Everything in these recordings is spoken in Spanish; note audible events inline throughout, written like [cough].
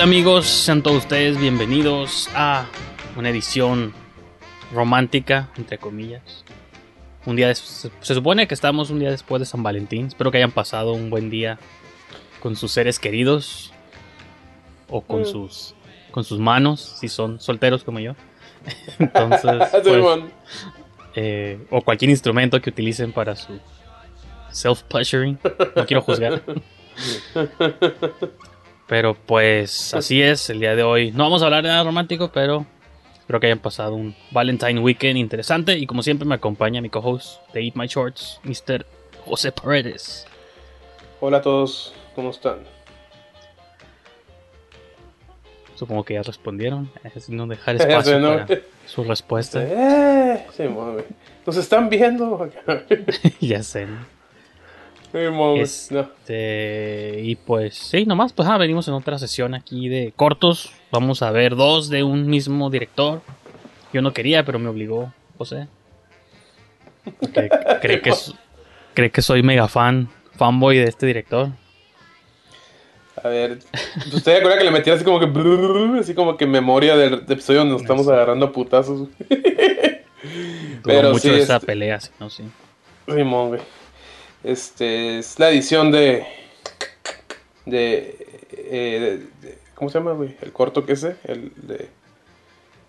Tal amigos? Sean todos ustedes bienvenidos a una edición romántica, entre comillas. Un día des- se supone que estamos un día después de San Valentín. Espero que hayan pasado un buen día con sus seres queridos o con sus con sus manos, si son solteros como yo. [laughs] Entonces, [laughs] pues, eh, o cualquier instrumento que utilicen para su self pleasuring. No quiero juzgar. [laughs] Pero pues así es, el día de hoy no vamos a hablar de nada romántico, pero espero que hayan pasado un Valentine Weekend interesante y como siempre me acompaña mi co-host de Eat My Shorts, Mr. José Paredes. Hola a todos, ¿cómo están? Supongo que ya respondieron, es no dejar [laughs] espacio sé, ¿no? para su respuesta. Eh, Simón, güey. ¿Nos están viendo? [laughs] ya sé. ¿no? Este, y pues sí, nomás pues ah, venimos en otra sesión aquí de cortos. Vamos a ver dos de un mismo director. Yo no quería, pero me obligó José. Porque [laughs] cree que, cree que soy mega fan, fanboy de este director. A ver, ¿usted acuerda que le metí así como que así como que memoria del episodio donde nos estamos agarrando a putazos? [laughs] Duró Pero mucho sí, esa este- pelea, sí, ¿no? Sí. Simón, güey. Este es la edición de. de, eh, de- de- ¿Cómo se llama, güey? El corto que ese, el de.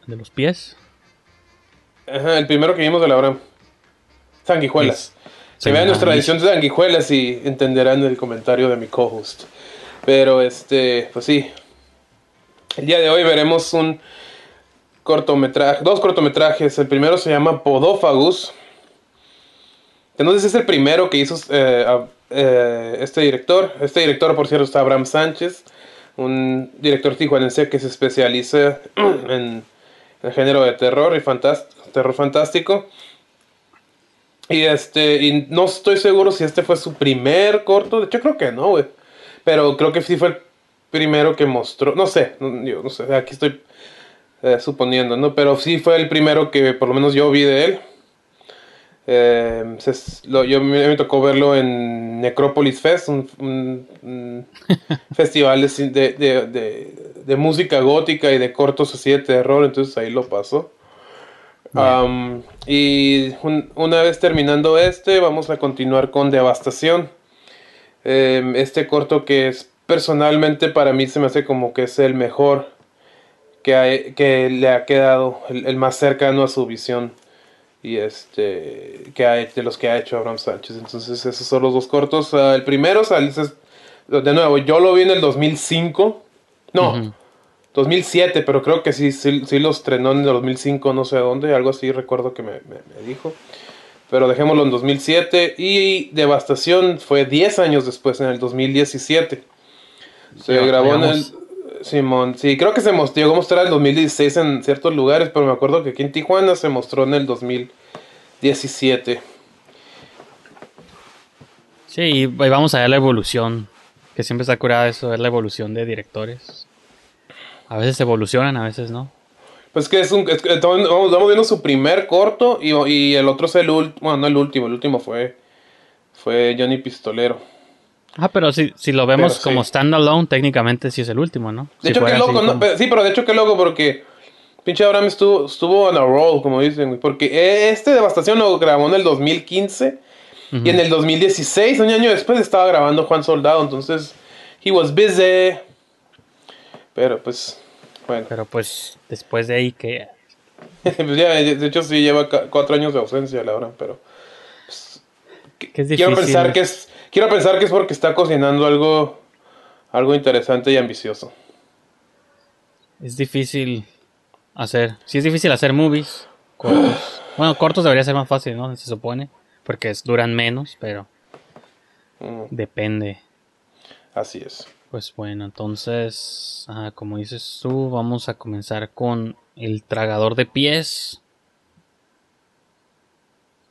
De los pies. Ajá, el primero que vimos de la Abraham. Sanguijuelas. Sí. Que vean nuestra edición de sanguijuelas y entenderán el comentario de mi co-host. Pero este, pues sí. El día de hoy veremos un cortometraje, dos cortometrajes. El primero se llama Podófagus. Si es el primero que hizo eh, eh, este director. Este director, por cierto, está Abraham Sánchez. Un director tijuanense que se especializa [clears throat] en el género de terror y terror fantástico. Y este, y no estoy seguro si este fue su primer corto. De hecho, creo que no, güey. Pero creo que sí fue el primero que mostró. No sé, yo no sé, aquí estoy eh, suponiendo, ¿no? Pero sí fue el primero que por lo menos yo vi de él. Eh, se- lo- yo me, me tocó verlo en Necropolis Fest, un, un- un [laughs] festival de, de, de- música gótica y de cortos así de terror, entonces ahí lo pasó. Um, y un- una vez terminando este, vamos a continuar con Devastación. Em, este corto que es personalmente para mí se me hace como que es el mejor que, hay- que le ha quedado, el, el más cercano a su visión y este que ha, de los que ha hecho Abraham Sánchez. Entonces esos son los dos cortos. Ah, el primero, sale- de nuevo, yo lo vi en el 2005. No, Ujú. 2007, pero creo que sí, sí, sí los estrenó en el 2005, no sé dónde, algo así recuerdo que me, me- me dijo. Pero dejémoslo en 2007 y Devastación fue 10 años después, en el 2017. Se grabó en el... Simón, sí, creo que se mostró, llegó a mostrar en el 2016 en ciertos lugares, pero me acuerdo que aquí en Tijuana se mostró en el 2017. Sí, y vamos a ver la evolución. Que siempre está curada eso, ver la evolución de directores. A veces evolucionan, a veces no. Pues que es un... es que estamos, viendo su primer corto y, y el otro es el último, bueno, no el último, el último fue, fue Johnny Pistolero. Ah, pero si, si lo vemos Pero sí. como standalone, técnicamente sí es el último, ¿no? De Si hecho, qué loco, ¿no? como- Pero- Sí, pero de hecho, qué loco porque pinche Abraham estuvo, estuvo on a roll, como dicen, Porque eh, este Devastación lo grabó en el 2015 y en el 2016, un año después, estaba grabando Juan Soldado. Entonces, he was busy. Pero pues, bueno. Pero pues después de ahí que... [laughs] Pues ya, de hecho, sí lleva cuatro años de ausencia la hora, pero. pues, que es quiero pensar que es. Quiero pensar que es porque está cocinando algo. Algo interesante y ambicioso. Es difícil hacer. Sí, es difícil hacer movies cortos. [sighs] bueno, cortos debería ser más fácil, ¿no? Se supone. Porque es- duran menos, pero Mm, depende. así es. Pues bueno, entonces, ah, como dices tú, vamos a comenzar con el tragador de pies.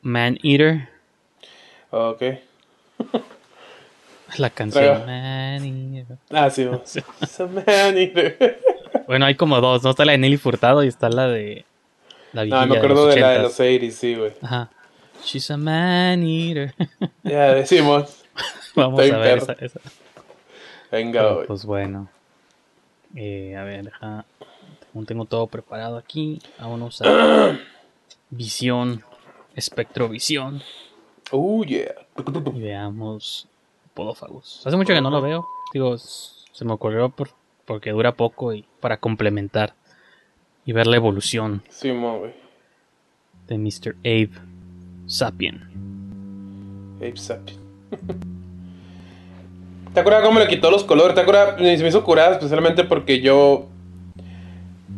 Man Eater. Ok. [laughs] La canción. Eater. Ah, sí, eater. [laughs] [laughs] Bueno, hay como dos, ¿no? Está la de Nelly Furtado y está la de. La No, me acuerdo de, la de 80s. los 80 sí, güey. Ajá. She's a man eater. [laughs] Ya decimos. Vamos a ver esa, esa. Venga, Pero, güey. pues bueno. Eh, a ver, deja. Tengo, tengo todo preparado aquí. Vámonos a [clears throat] visión, espectrovisión. Oh, yeah. Y veamos podófagos. Hace mucho que no lo veo. Digo, se me ocurrió por- porque dura poco y para complementar y ver la evolución Simón, güey. de Mr. Abe Sapien. Ape Sapien. [laughs] ¿Te acuerdas cómo le quitó los colores? ¿Te acuerdas? Se me hizo curada especialmente porque yo.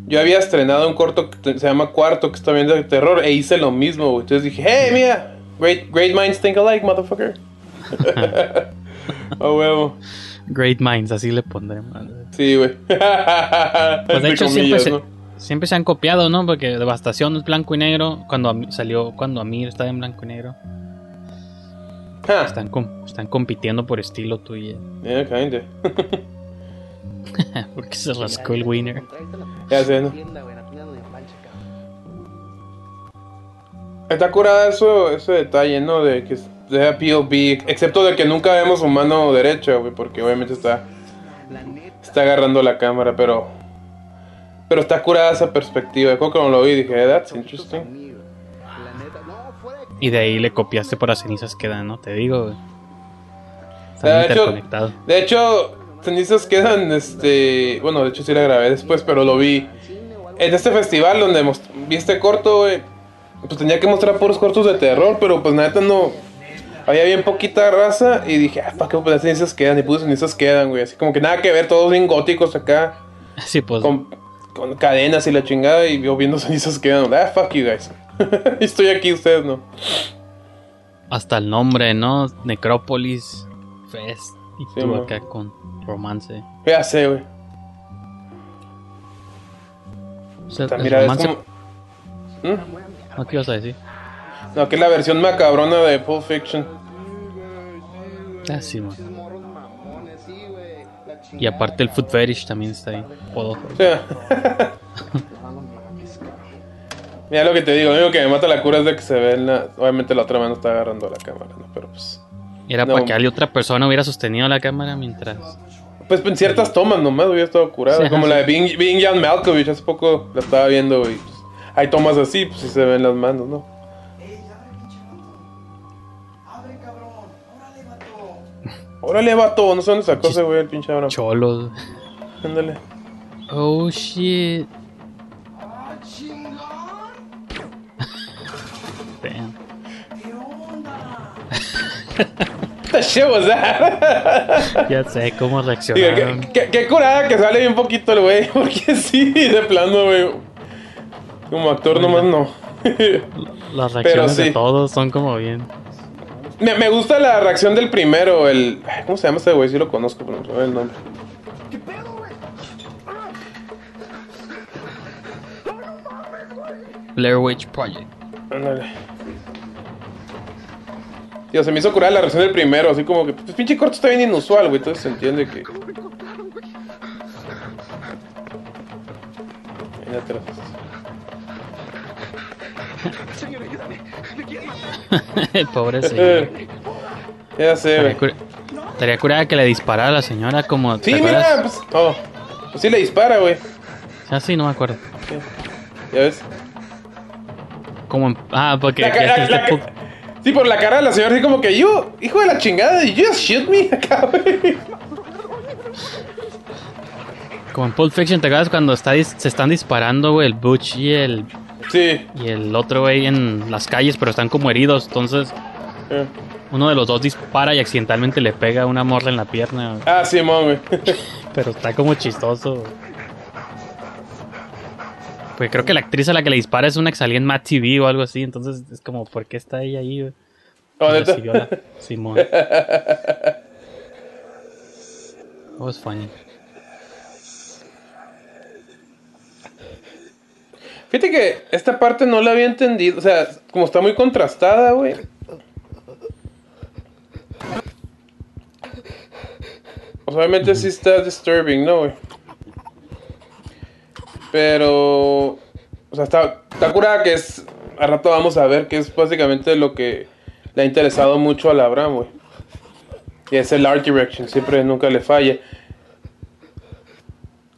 Yo había estrenado un corto que se llama Cuarto, que está bien de terror, e hice lo mismo, güey. Entonces dije, hey, mira, great, great minds think alike, motherfucker. [laughs] [laughs] oh, huevo. Great Minds, así le pondremos. Sí, güey. [laughs] Pues de hecho siempre comillas, se, ¿no? siempre se han copiado, ¿no? Porque Devastación es blanco y negro. Cuando salió, cuando Amir estaba en blanco y negro. Están, com- están compitiendo por estilo tuyo. yeah, kinda. Porque se rascó el winner. Ya sé, ¿no? Está curada eso, ese detalle, ¿no? De que sea POV, excepto de que nunca vemos su mano derecha, güey, porque obviamente está está agarrando la cámara, pero pero está curada esa perspectiva. Creo que cuando lo vi dije, "Eh, that's interesting. Y de ahí le copiaste por las cenizas que dan, ¿no? Te digo, güey. Están De hecho, de hecho, cenizas quedan, este, bueno, de hecho sí la grabé después, pero lo vi en este festival donde vi este corto, güey. Pues tenía que mostrar puros cortos de terror, pero pues neta no. Había bien poquita raza y dije, ah, ¿para qué las cenizas quedan? Y puse cenizas quedan, güey. Así como que nada que ver, todos bien góticos acá, [laughs] Sí, pues. con, con cadenas y la chingada. Y yo viendo [laughs] cenizas quedan, ah, fuck you guys. [laughs] Estoy aquí, ustedes no. Hasta el nombre, ¿no? Necrópolis, Fest. Y Sí, tú acá con romance. Ya sé, güey. O sea, el romance. como. ¿Mm? ¿No qué ibas a decir? No, que es la versión macabrona de Pulp Fiction. Ah, sí, man. Y aparte el Food Fetish también está ahí. Puedo. [laughs] Mira lo que te digo, lo único que me mata la cura es de que se ve en la... Obviamente la otra mano está agarrando la cámara, ¿no? Pero pues... Era No. para que alguien otra persona hubiera sostenido la cámara mientras. Pues en ciertas tomas nomás hubiera estado curado. Sí, como la de. Being, Being John Malkovich, hace poco la estaba viendo y pues, hay tomas así, pues sí se ven las manos, ¿no? Órale, vato, no sé dónde sacó ese güey el pinche Abraham. Cholos. Ándale. Oh shit. Damn. The [laughs] shit was that? Ya sé cómo [laughs] Digo, reaccionaron. qué, qué- qué curada que sale bien poquito el güey, [laughs] porque sí, de plano, güey. Como actor nomás no. Las reacciones sí. de todos son como bien. Me, me gusta la reacción del primero, el... ¿Cómo se llama ese güey? Sí lo conozco, pero no sé el nombre. Blair Witch Project. Ándale. Tío, se me hizo curar la reacción del primero, así como que, pues pinche corto está bien inusual, güey, entonces se entiende que... Las- El [laughs] pobre señor. Ya sé, güey. Estaría cura- Estaría curada que le disparara a la señora como. ¿te Sí, mira, pues... Oh, pues sí le dispara, güey. Ah, sí, no me acuerdo. ¿Ya ves? Como en- Ah, porque. La la- la ca- sí, por la cara de la señora, así como que yo, hijo de la chingada, you just shoot me [laughs] acá, güey. Como en Pulp Fiction, ¿te acuerdas cuando está se están disparando, güey, el Butch y el, Sí. y el otro güey en las calles, pero están como heridos? Entonces, eh. uno de los dos dispara y accidentalmente le pega una morra en la pierna. Ah, sí, güey. [laughs] Pero está como chistoso. Pues creo que la actriz a la que le dispara es una que salía en Matt TV o algo así. Entonces es como, ¿por qué está ella ahí? güey? Oh, [laughs] Simón. Oh, es funny. Fíjate que esta parte no la había entendido. O sea, como está muy contrastada, güey. Pues obviamente sí está disturbing, ¿no, güey? Pero. O sea, está, está curada que es. A rato vamos a ver que es básicamente lo que le ha interesado mucho a la Abraham, güey. Y es el art direction, siempre nunca le falla.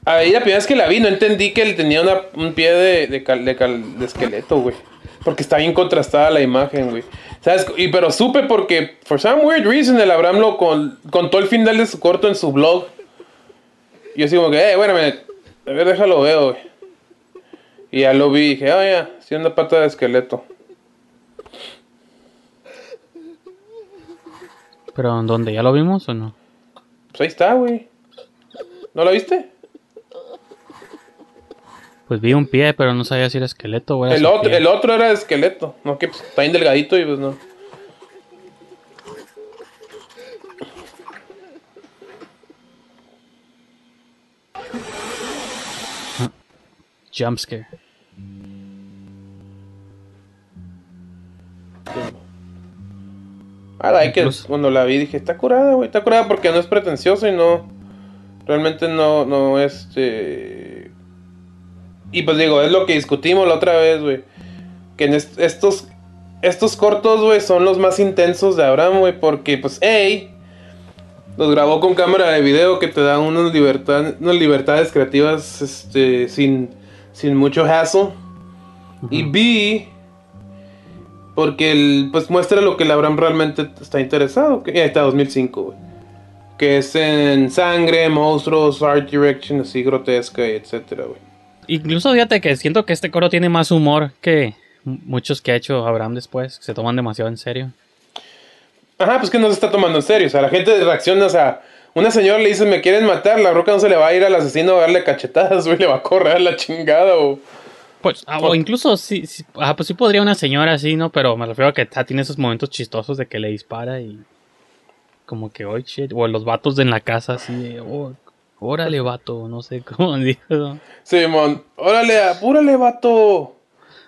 Ahí la primera vez que la vi no entendí que él tenía una- un pie de, de, cal- de cal- de esqueleto, güey. Porque está bien contrastada la imagen, güey. ¿Sabes? Y, pero supe porque, for some weird reason, el Abraham lo con- contó el final de su corto en su blog. Y yo así como que, eh, bueno, a ver, déjalo veo, güey. Y ya lo vi y dije, ah, ya, sí, una pata de esqueleto. ¿Pero en dónde? ¿Ya lo vimos o no? Pues ahí está, güey. ¿No lo viste? Pues vi un pie, pero no sabía si era esqueleto o era El otro, pie. el otro era esqueleto. No, que pues, está bien delgadito y pues no. Jump scare. I like it. Incluso- Cuando la vi dije, está curada, güey. Está curada porque no es pretencioso y no. Realmente no, no, este. Y pues digo, es lo que discutimos la otra vez, güey. Que en est- estos. Estos cortos, güey, son los más intensos de Abraham, güey. Porque, pues, hey. Los grabó con cámara de video que te da unas, libertad, unas libertades creativas, este, sin, sin mucho hassle. Y B, porque el, pues muestra lo que el Abraham realmente está interesado. Que, ahí está 2005, güey. Que es en sangre, monstruos, art direction, así grotesca, y etcétera, güey. Incluso fíjate que siento que este coro tiene más humor que muchos que ha hecho Abraham después, que se toman demasiado en serio. Ajá, pues que no se está tomando en serio. O sea, la gente reacciona, o sea, una señora le dice, me quieren matar, la roca no se le va a ir al asesino a darle cachetadas, [laughs] güey, le va a correr a la chingada, o... Pues, ah, o incluso sí, sí, ah, pues sí podría una señora así, ¿no? Pero me refiero a que ah, tiene esos momentos chistosos de que le dispara y como que, oh shit, o los vatos de en la casa así de, oh, órale vato, no sé cómo [laughs] dijo. Simón, órale, apúrale, vato.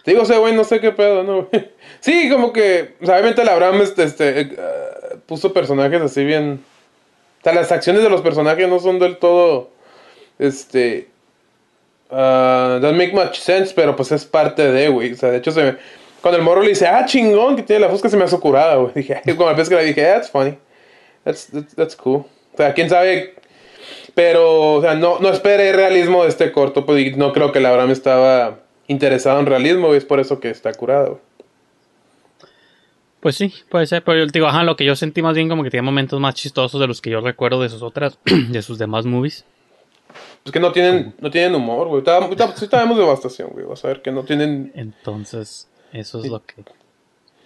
Digo, ese güey, no sé qué pedo, ¿no? [laughs] Sí, como que, o sea, obviamente el Abraham este, este, eh, puso personajes así bien... O sea, las acciones de los personajes no son del todo, este... ah, don't make much sense, pero pues es parte de, güey. O sea, de hecho, se me, cuando el morro le dice, ah, chingón, que tiene la fusca, se me hace curada, güey. [laughs] Dije, cuando la que le dije, that's funny. That's, that's, that's cool. O sea, quién sabe pero, o sea, no, no espere realismo de este corto, pues y no creo que el Abraham estaba interesado en realismo, y es por eso que está curado. Pues sí, puede ser, pero yo te digo, ajá, lo que yo sentí más bien como que tenía momentos más chistosos de los que yo recuerdo de sus otras, [clears throat] de sus demás movies. Es que no tienen, no tienen humor, güey. Sí tenemos devastación, güey. Vas a ver que no tienen... Entonces, eso es lo que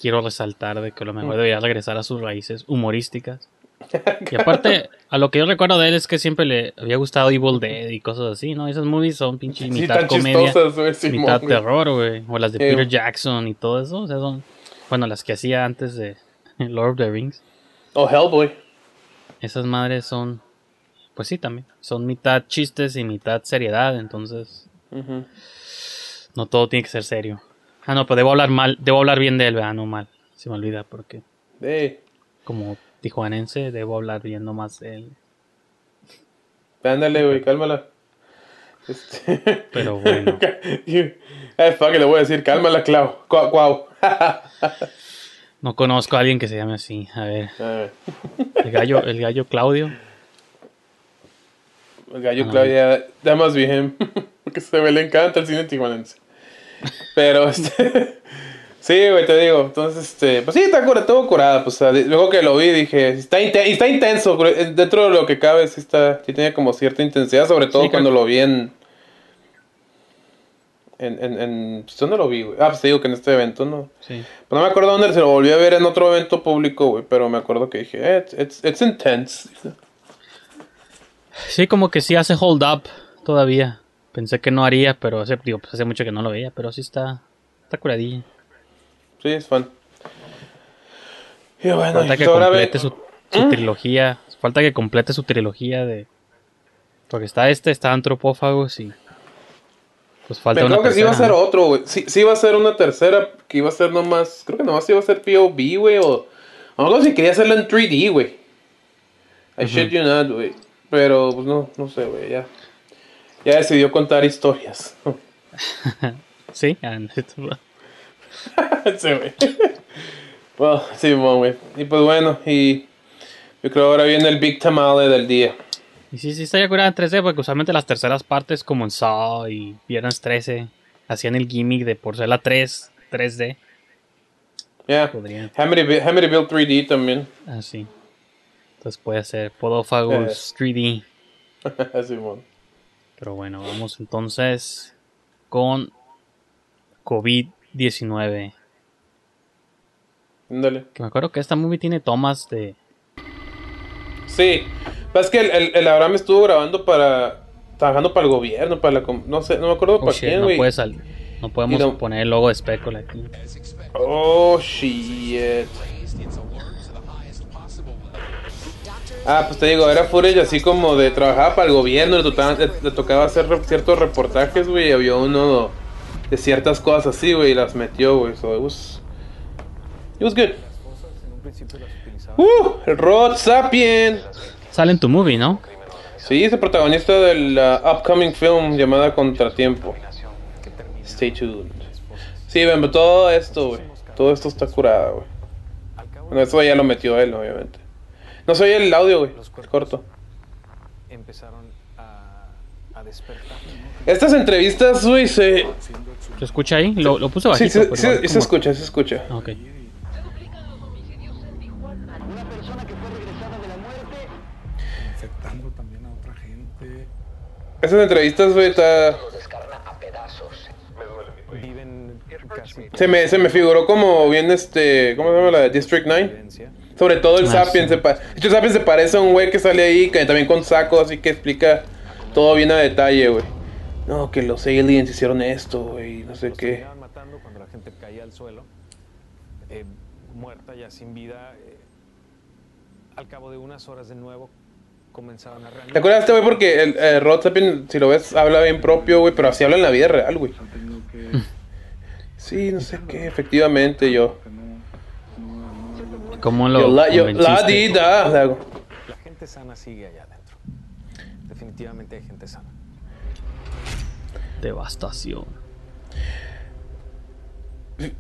quiero resaltar de que a lo mejor debería regresar a sus raíces humorísticas. [laughs] Y aparte, a lo que yo recuerdo de él es que siempre le había gustado Evil Dead y cosas así, ¿no? Esas movies son pinche Sí, mitad comedia. Simón, mitad terror, güey. O las de Eh. Peter Jackson y todo eso. O sea, son, bueno, las que hacía antes de [laughs] Lord of the Rings. O Hellboy. Esas madres son, pues sí, también. Son mitad chistes y mitad seriedad, entonces no todo tiene que ser serio. Ah, no, pero debo hablar mal, debo hablar bien de él, ¿verdad? No mal. Se me olvida porque Ey, como tijuanense debo hablar bien nomás de él. ándale, güey, cálmala. Este... Pero bueno. [laughs] Ay, fuck, le voy a decir, cálmala, Clau. Cuau. [laughs] No conozco a alguien que se llame así. A ver, A ver, el gallo, el gallo Claudio. El gallo Ah. Claudia, that must be him. [laughs] Porque se ve, le encanta el cine tijuanense. Pero, este. Sí, güey, te digo. Entonces, este. Pues sí, está cura, todo curada. Pues, o sea, di- luego que lo vi, dije. Está, inte- y está intenso. eh, Dentro de lo que cabe, sí, está, sí tiene como cierta intensidad. Sobre todo Sí, cuando lo vi en. En, en, en. pues, ¿Dónde lo vi, güey? Ah, pues te digo que en este evento, ¿no? Sí. Pues no me acuerdo dónde se lo volví a ver en otro evento público, güey. Pero me acuerdo que dije, eh, it's, it's, it's intense. Sí, como que sí hace hold up todavía. Pensé que no haría, pero hace, digo, pues hace mucho que no lo veía, pero sí está, está curadilla. Sí, es fan. Y bueno, Falta que ve- complete su, su trilogía. Falta que complete su trilogía de. Porque está este, está Antropófagos y. Pues falta Me una creo que sí iba a ser tercera, ¿no? otro, güey. Sí, sí iba a ser una tercera que iba a ser nomás. Creo que nomás iba a ser POV, güey. O algo si quería hacerlo en 3D, güey. I shit you not, güey. Pero, pues no, no sé, güey. Ya. Ya decidió contar historias. [laughs] Sí, [laughs] sí, güey. Well, sí, bueno, güey. Y pues bueno, y. Yo creo ahora viene el Big Tamale del día. Y sí, sí está ya curada en 3D, porque usualmente las terceras partes, como en Saw y Viernes 13, hacían el gimmick de por ser la 3, 3D. Ya. Podrían. Amityville Amityville 3D también. Así. Entonces puede ser Podófagos 3D. [laughs] Simón. Pero bueno, vamos entonces con COVID-19. Ándale. Que me acuerdo que esta movie tiene tomas de. Sí, es que el, el, el Abraham estuvo grabando para. Trabajando para el gobierno, para la. No sé, no me acuerdo Oh, para shit, quién, no, güey. puede sal- no podemos no- poner el logo de Speckle aquí. Oh, shit. Ah, pues te digo, era footage así como de trabajaba para el gobierno, le, tocaba- le- le tocaba hacer re- ciertos reportajes, güey, había uno de ciertas cosas así, güey, y las metió, güey, so it was, it was good. Uh, el Rod Sapien. Sale en tu movie, ¿no? Sí, es el protagonista del uh, upcoming film llamada Contratiempo. Stay tuned. Sí, ven, pero todo esto, güey. Todo esto está curado, güey. Bueno, eso ya lo metió él, obviamente. No soy el audio, güey. Es corto. empezaron a, a despertar. Estas entrevistas, güey, se. ¿Se escucha ahí? Lo, lo puse bajito. sí, se escucha, se escucha. Ah, Ok. infectando también a otra gente. Estas entrevistas, güey, está. Se me, se me figuró como bien este. ¿Cómo se llama la de District 9? violencia. Sobre todo el Ah, Sapien. sí. Se pa- de hecho, Sapien se parece a un güey que sale ahí, que también con saco, así que explica todo bien a detalle, güey. No, que los aliens hicieron esto, güey, no sé Los qué. matando cuando la gente caía al suelo, eh, muerta ya sin vida. eh, al cabo de unas horas de nuevo comenzaban a reanimar. ¿Te acuerdas de este güey? Porque el eh, Rod si lo ves, habla bien propio, güey, pero así habla en la vida real, güey. [laughs] Sí, no sé qué, efectivamente, yo. ¿Cómo lo Yo la, yo, la convenciste? di, da. La gente sana sigue allá adentro. Definitivamente hay gente sana. Devastación.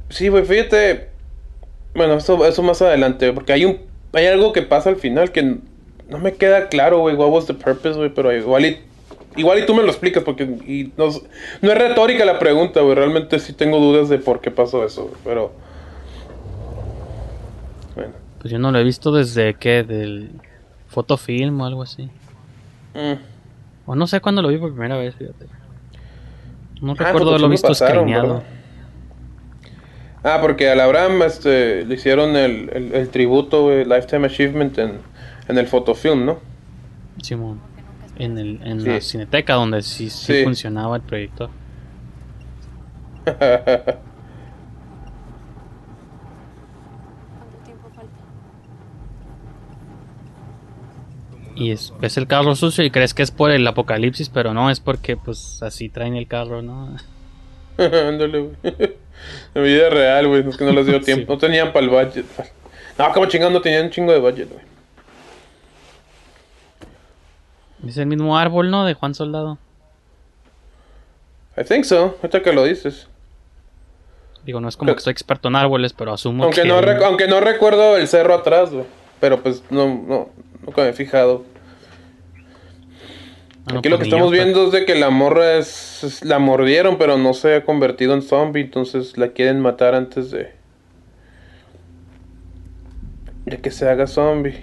Sí, güey, fíjate. Bueno, eso, eso más adelante, porque hay un hay algo que pasa al final que no me queda claro, güey, what was the purpose, güey, pero igual y igual y tú me lo explicas porque y no, es- no es retórica la pregunta, güey, realmente sí tengo dudas de por qué pasó eso, pero bueno. Pues yo no lo he visto desde que del fotofilm o algo así. Mm. O no sé cuándo lo vi por primera vez, fíjate. No Ah, recuerdo haberlo Fotofilm visto pasaron. Ah, porque al Abraham este, le hicieron el, el, el tributo, güey, Lifetime Achievement en, en el fotofilm, ¿no? Simón. En, el, en Sí. la cineteca donde sí, sí, Sí. funcionaba el proyector. [laughs] Y es, ves el carro sucio y crees que es por el apocalipsis, pero no, es porque pues así traen el carro, ¿no? [laughs] Ándale, güey. [laughs] En vida real, güey. Es que no les dio [laughs] tiempo. Sí. No tenían para el budget. No, como chingando, tenían un chingo de budget, güey. Es el mismo árbol, ¿no? De Juan Soldado. I think so. Ahorita que lo dices. Digo, no es como que soy experto en árboles, pero asumo Aunque que... no, aunque no recuerdo el cerro atrás, güey. Pero pues no, no, nunca me he fijado. Ah, no, Aquí lo que pues ni estamos yo, pero- viendo es de que la morra es, es- la mordieron, pero no se ha convertido en zombie, entonces la quieren matar antes de de que se haga zombie.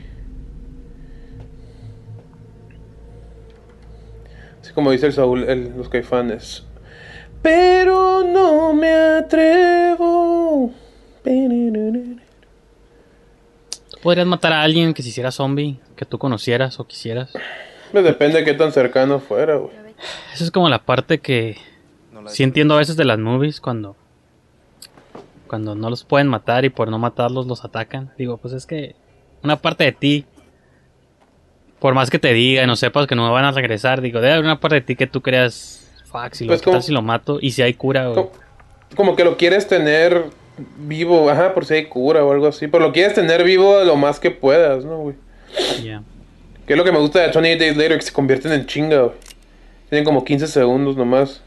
Así como dice el Saúl, el- los caifanes. Pero no me atrevo. ¿Tú podrías matar a alguien que se hiciera zombie, que tú conocieras o quisieras? Pues depende de qué tan cercano fuera, güey. Esa es como la parte que sí entiendo a veces de las movies cuando cuando no los pueden matar y por no matarlos los atacan. Digo, pues es que una parte de ti por más que te digan o sepas que no me van a regresar, digo, debe haber una parte de ti que tú creas, fuck, si lo, Pues ¿qué tal como- si lo mato y si hay cura, güey? Como, como que lo quieres tener vivo, ajá, por si hay cura o algo así. Pero lo quieres tener vivo lo más que puedas, ¿no, güey? Ya. Que es lo que me gusta de 28 Days Later, que se convierten en chinga, güey. Tienen como 15 segundos nomás.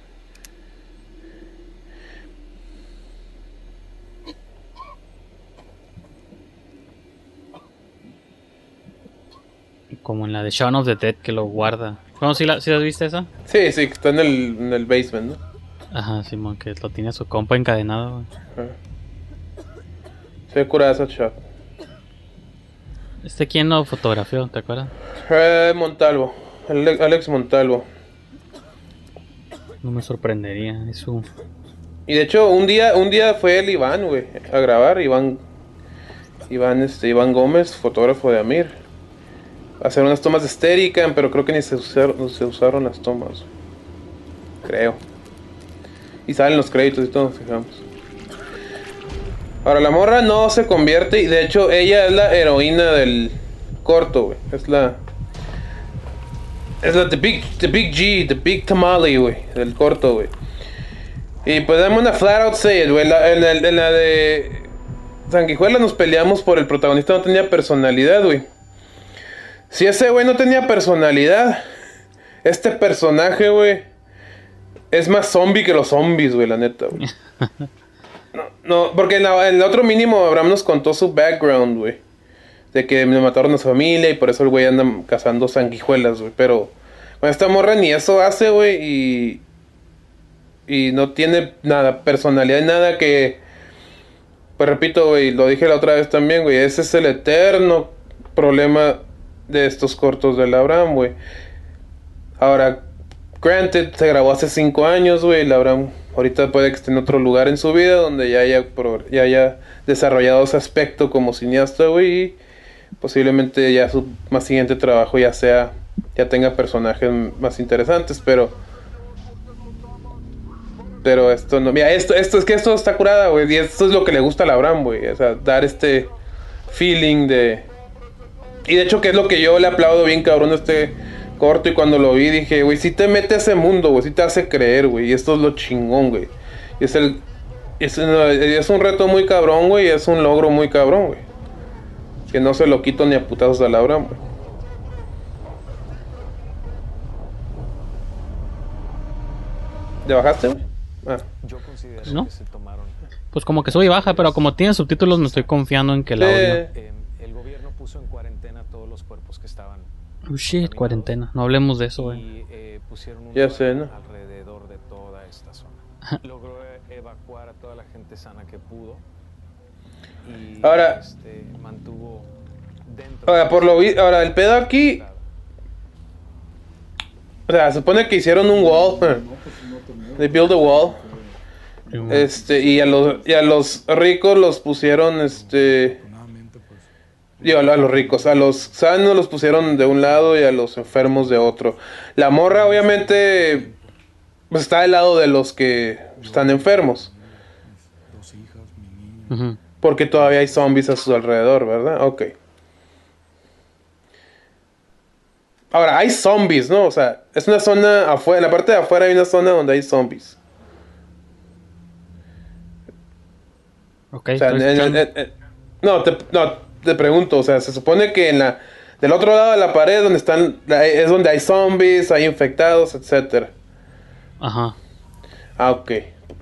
Como en la de Shaun of the Dead que lo guarda. ¿Cómo si la, si las viste esa? Sí, sí, que está en el, en el basement, ¿no? Ajá, Simón, que lo tiene a su compa encadenado, güey. Ajá. Curada esa shot. Este quién lo fotografió, ¿te acuerdas? Eh, Montalvo. Ale- Alex Montalvo. No me sorprendería, es. Y de hecho, un día, un día fue el Iván, güey, a grabar. Iván, Iván, este, Iván Gómez, fotógrafo de Amir. A hacer unas tomas de Steadicam, pero creo que ni se usaron, no se usaron las tomas. Creo. Y salen los créditos y todo, fijamos. Ahora, la morra no se convierte, y de hecho, ella es la heroína del corto, güey. Es la. Es la The Big, the big G, The Big Tamale, güey, del corto, güey. Y pues dame una flat out say güey. En la de Sanguijuela nos peleamos por el protagonista no tenía personalidad, güey. Si ese güey no tenía personalidad, este personaje, güey, es más zombie que los zombies, güey, la neta, güey. [laughs] No, no, porque en, el otro mínimo Abraham nos contó su background, güey. De que me mataron a su familia y por eso el güey anda cazando sanguijuelas, güey. Pero con esta morra ni eso hace, güey. Y, y no tiene nada, personalidad, nada que... Pues repito, güey, lo dije la otra vez también, güey. Ese es el eterno problema de estos cortos del Abraham, güey. Ahora, granted, se grabó hace cinco años, güey. El Abraham ahorita puede que esté en otro lugar en su vida donde ya haya, ya haya desarrollado ese aspecto como cineasta, güey. Posiblemente ya su más siguiente trabajo ya sea, ya tenga personajes más interesantes, pero... Pero esto no, mira, esto, esto es que esto está curada, güey, y esto es lo que le gusta a Abraham, güey, o sea, dar este feeling de... Y de hecho que es lo que yo le aplaudo bien cabrón este corto y cuando lo vi dije, güey, si te mete a ese mundo, güey, si te hace creer, güey, y esto es lo chingón, güey. Es el... Es, no, es un reto muy cabrón, güey, y es un logro muy cabrón, güey. Que no se lo quito ni a putazos a Abraham, güey. ¿Le bajaste, güey? Ah. Yo considero ¿No? que se tomaron. Pues como que sube y baja, pero como tiene subtítulos me estoy confiando en que el Sí. audio... eh, el gobierno puso en cuarentena todos los cuerpos que estaban Oh shit, cuarentena. No hablemos de eso, güey. eh, Ya sé, ¿no? alrededor de toda esta zona. Logró e- evacuar a toda la gente sana que pudo y Ahora- este, mantuvo dentro. Ahora, por lo vi- ahora, el pedo aquí, o sea, se supone que hicieron un wall. [laughs] They build a wall. Este, y a los, y a los ricos los pusieron, este, pues, digo, a los ricos, a los sanos los pusieron de un lado y a los enfermos de otro. La morra, obviamente, pues está del lado de los que están enfermos. dos hijas, mi niño. Ujú. Porque todavía hay zombies a su alrededor, ¿verdad? Ok. Ahora, hay zombies, ¿no? O sea, es una zona afuera. En la parte de afuera hay una zona donde hay zombies. Ok, O sea, en- en- no, te, no, te pregunto. O sea, se supone que en la, del otro lado de la pared donde están, es donde hay zombies, hay infectados, etcétera. Ajá. Ah, ok.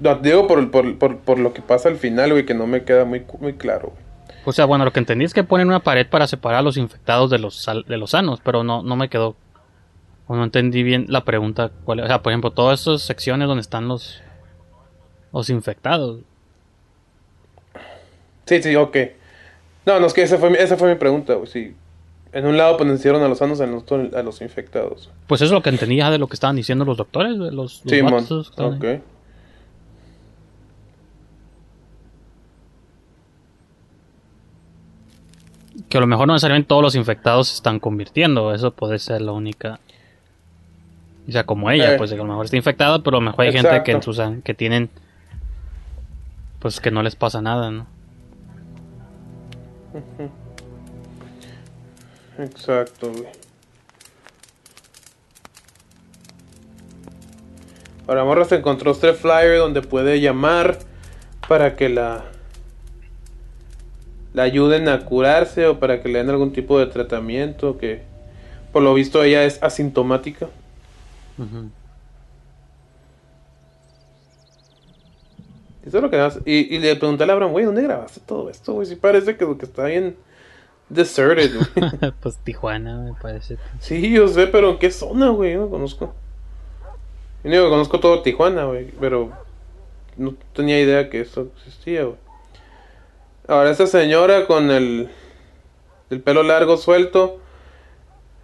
No, digo por, por, por, por lo que pasa al final, güey, que no me queda muy, muy claro, güey. O sea, bueno, lo que entendí es que ponen una pared para separar a los infectados de los, de los sanos, pero no, no me quedó. O no entendí bien la pregunta. Cuál, o sea, por ejemplo, todas esas secciones donde están los, los infectados. Sí, sí, ok. No, no, es que esa fue, mi- esa fue mi pregunta, güey. Sí. En un lado pues hicieron a los sanos, en otro a los infectados. Pues eso es lo que entendí ya de lo que estaban diciendo los doctores, los, los Sí, vatos ahí. Ok. Que a lo mejor no necesariamente todos los infectados se están convirtiendo. Eso puede ser la única. O sea, como ella, Eh. pues que a lo mejor está infectada, pero a lo mejor hay gente que, en sus que tienen, pues que no les pasa nada, ¿no? Exacto, güey. Ahora Morra se encontró este flyer donde puede llamar para que la la ayuden a curarse o para que le den algún tipo de tratamiento que por lo visto ella es asintomática. Eso es lo que. Y, y le pregunté a Abraham, güey, ¿dónde grabaste todo esto, güey? Sí parece que, que está bien deserted, güey. [laughs] pues Tijuana, me parece. Sí, yo sé, pero ¿en qué zona, güey? Yo no conozco. Yo digo conozco todo Tijuana, güey, pero no tenía idea que eso existía, güey. Ahora, esta señora con el, el pelo largo suelto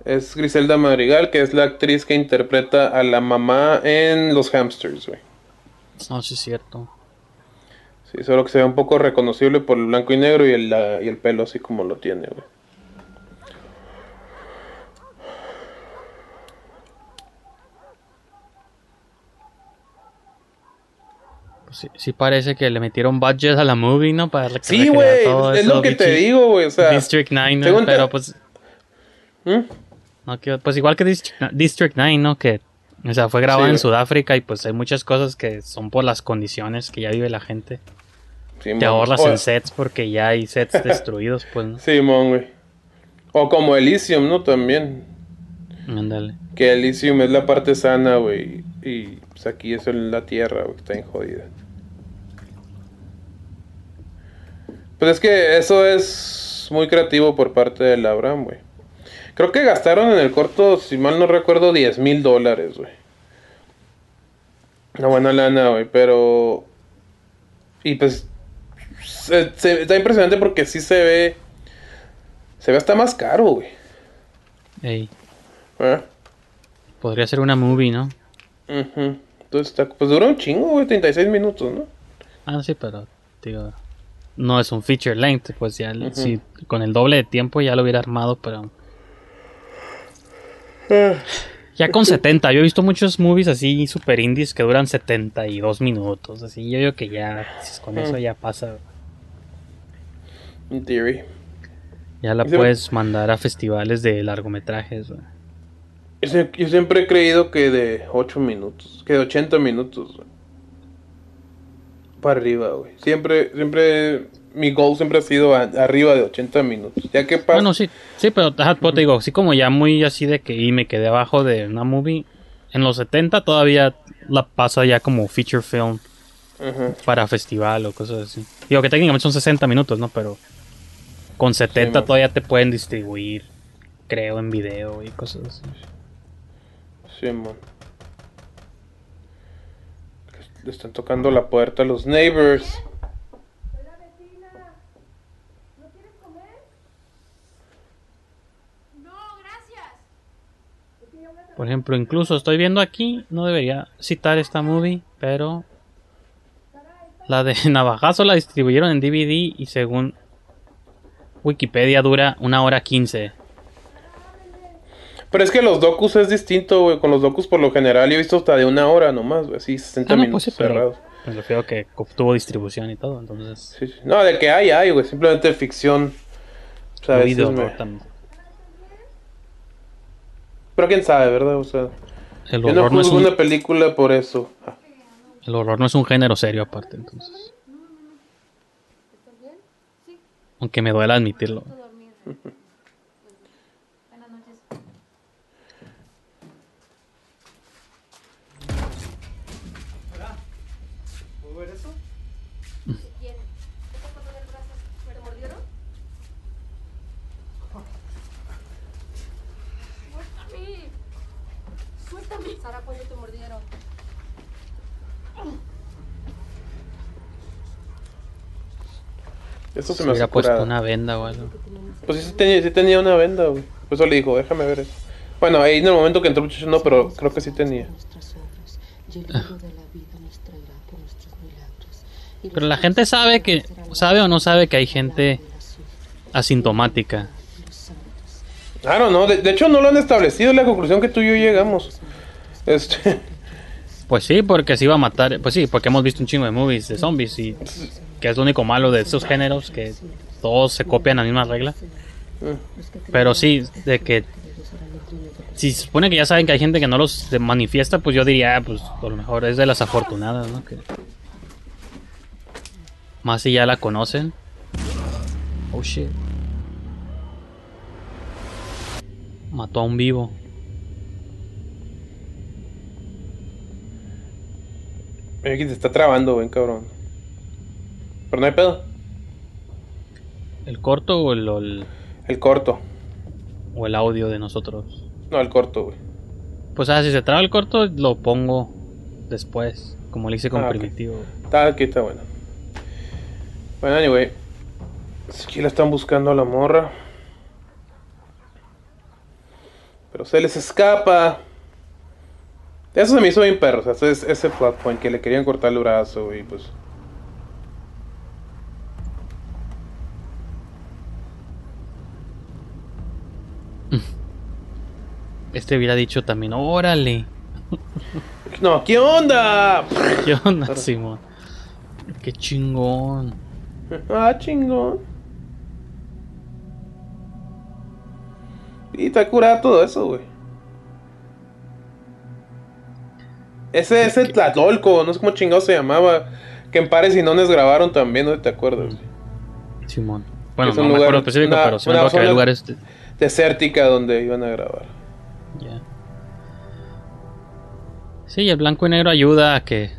es Griselda Madrigal, que es la actriz que interpreta a la mamá en Los Hamsters, güey. No, sí es cierto. Sí, solo que se ve un poco reconocible por el blanco y negro y el, la- y el pelo así como lo tiene, güey. Sí, sí parece que le metieron budget a la movie, ¿no? Para Sí, güey, es lo que te digo, güey, o sea... District 9, ¿no? pero pues... ¿Mm? no pues igual que District, District 9, ¿no? Que, o sea, fue grabado Sí, en. Sudáfrica y pues hay muchas cosas que son por las condiciones que ya vive la gente. Sí, Te ahorras O- en sets porque ya hay sets [laughs] destruidos, pues, ¿no? Simón, güey. O como Elysium, ¿no? También. Ándale. Que Elysium es la parte sana, güey. Y pues aquí es en la tierra, güey, que está bien jodida. Pues es que eso es muy creativo por parte del Abraham, güey. Creo que gastaron en el corto, si mal no recuerdo, 10 mil dólares, güey. Una buena lana, güey, pero... Y pues... se- se- está impresionante porque sí se ve... Se ve hasta más caro, güey. Ey, ¿Eh? podría ser una movie, ¿no? Entonces está... Pues dura un chingo, güey, 36 minutos, ¿no? Ah, sí, pero, digo, no es un feature length, pues ya, si con el doble de tiempo ya lo hubiera armado, pero... Ya con 70, yo he visto muchos movies así super indies que duran 72 minutos, así, yo digo que ya, con eso ya pasa, In theory. ya la puedes mandar a festivales de largometrajes. Yo, sie- yo siempre he creído que de 8 minutos, que de 80 minutos. Para arriba, güey. Siempre, siempre, mi goal siempre ha sido a- arriba de 80 minutos. Ya que pasa. Bueno, sí, sí, pero ajá, pues te digo, sí como ya muy así de que y me quedé abajo de una movie, en los 70 todavía la pasa ya como feature film. Ajá. para festival o cosas así. Digo que técnicamente son 60 minutos, ¿no? Pero con 70 mo. todavía te pueden distribuir, creo, en video y cosas así. Sí, man. Le están tocando la puerta a los neighbors. Por ejemplo, incluso estoy viendo aquí, no debería citar esta movie, pero la de [laughs] Navajazo la distribuyeron en DVD y según Wikipedia dura una hora 15. Pero es que los docus es distinto, güey. Con los docus por lo general yo he visto hasta de una hora nomás, güey. Así, 60 Ah, no, minutos pues sí, cerrados. me refiero que obtuvo distribución y todo, entonces... Sí, sí. No, de que hay, hay, güey. Simplemente ficción. O sea, Pero quién sabe, ¿verdad? O sea, El yo no horror, no es juzgo un, una película por eso. Ah, el horror no es un género serio aparte, entonces... Aunque me duele admitirlo. Buenas noches. ¿Puedo ver eso? ¿Quién? ¿Qué te pasó del brazo? ¿Me mordieron? ¡Suéltame! ¡Suéltame! Sara, ¿cuándo te mordieron? Eso se Se me hubiera puesto curada. una venda o algo. Pues sí, tenía, sí tenía una venda, güey. Por eso le dijo, déjame ver eso. Bueno, ahí en el momento que entró el muchacho no, pero creo que sí tenía. Pero la gente sabe que, sabe o no sabe que hay gente asintomática. Claro, no. De, de hecho, no lo han establecido. Es la conclusión que tú y yo llegamos. Este, Pues sí, porque se iba a matar. Pues sí, porque hemos visto un chingo de movies de zombies y [laughs] que es lo único malo de esos géneros, que todos se copian la misma regla. Pero sí, de que si se supone que ya saben que hay gente que no los manifiesta, pues yo diría, pues a lo mejor es de las afortunadas, ¿no? Que más si ya la conocen. Oh shit. Mató a un vivo. Mira que se está trabando, ven cabrón. Pero no hay pedo. ¿El corto o el, el, El corto. o el audio de nosotros? No, el corto, güey. Pues ah, si se traba el corto, lo pongo después, como le hice con Ah. Primitivo. Está aquí, está bueno. Bueno, anyway. Aquí la están buscando a la morra. Pero se les escapa. Eso se me hizo bien perro. O sea, ese, ese point que le querían cortar el brazo, y pues. Este hubiera dicho también, órale. [laughs] No, ¿qué onda? [laughs] ¿Qué onda, Simón? Qué chingón. Ah, chingón. Y está curado todo eso, güey. Ese es el Tlatelolco, no sé cómo chingado se llamaba. Que en Pares y Nones grabaron también, ¿no te acuerdas? Simón. Bueno, no me lugar- acuerdo específico, una- pero sí me acuerdo que había lugares. de- Desértica donde iban a grabar. Ya. Sí, el blanco y negro ayuda a que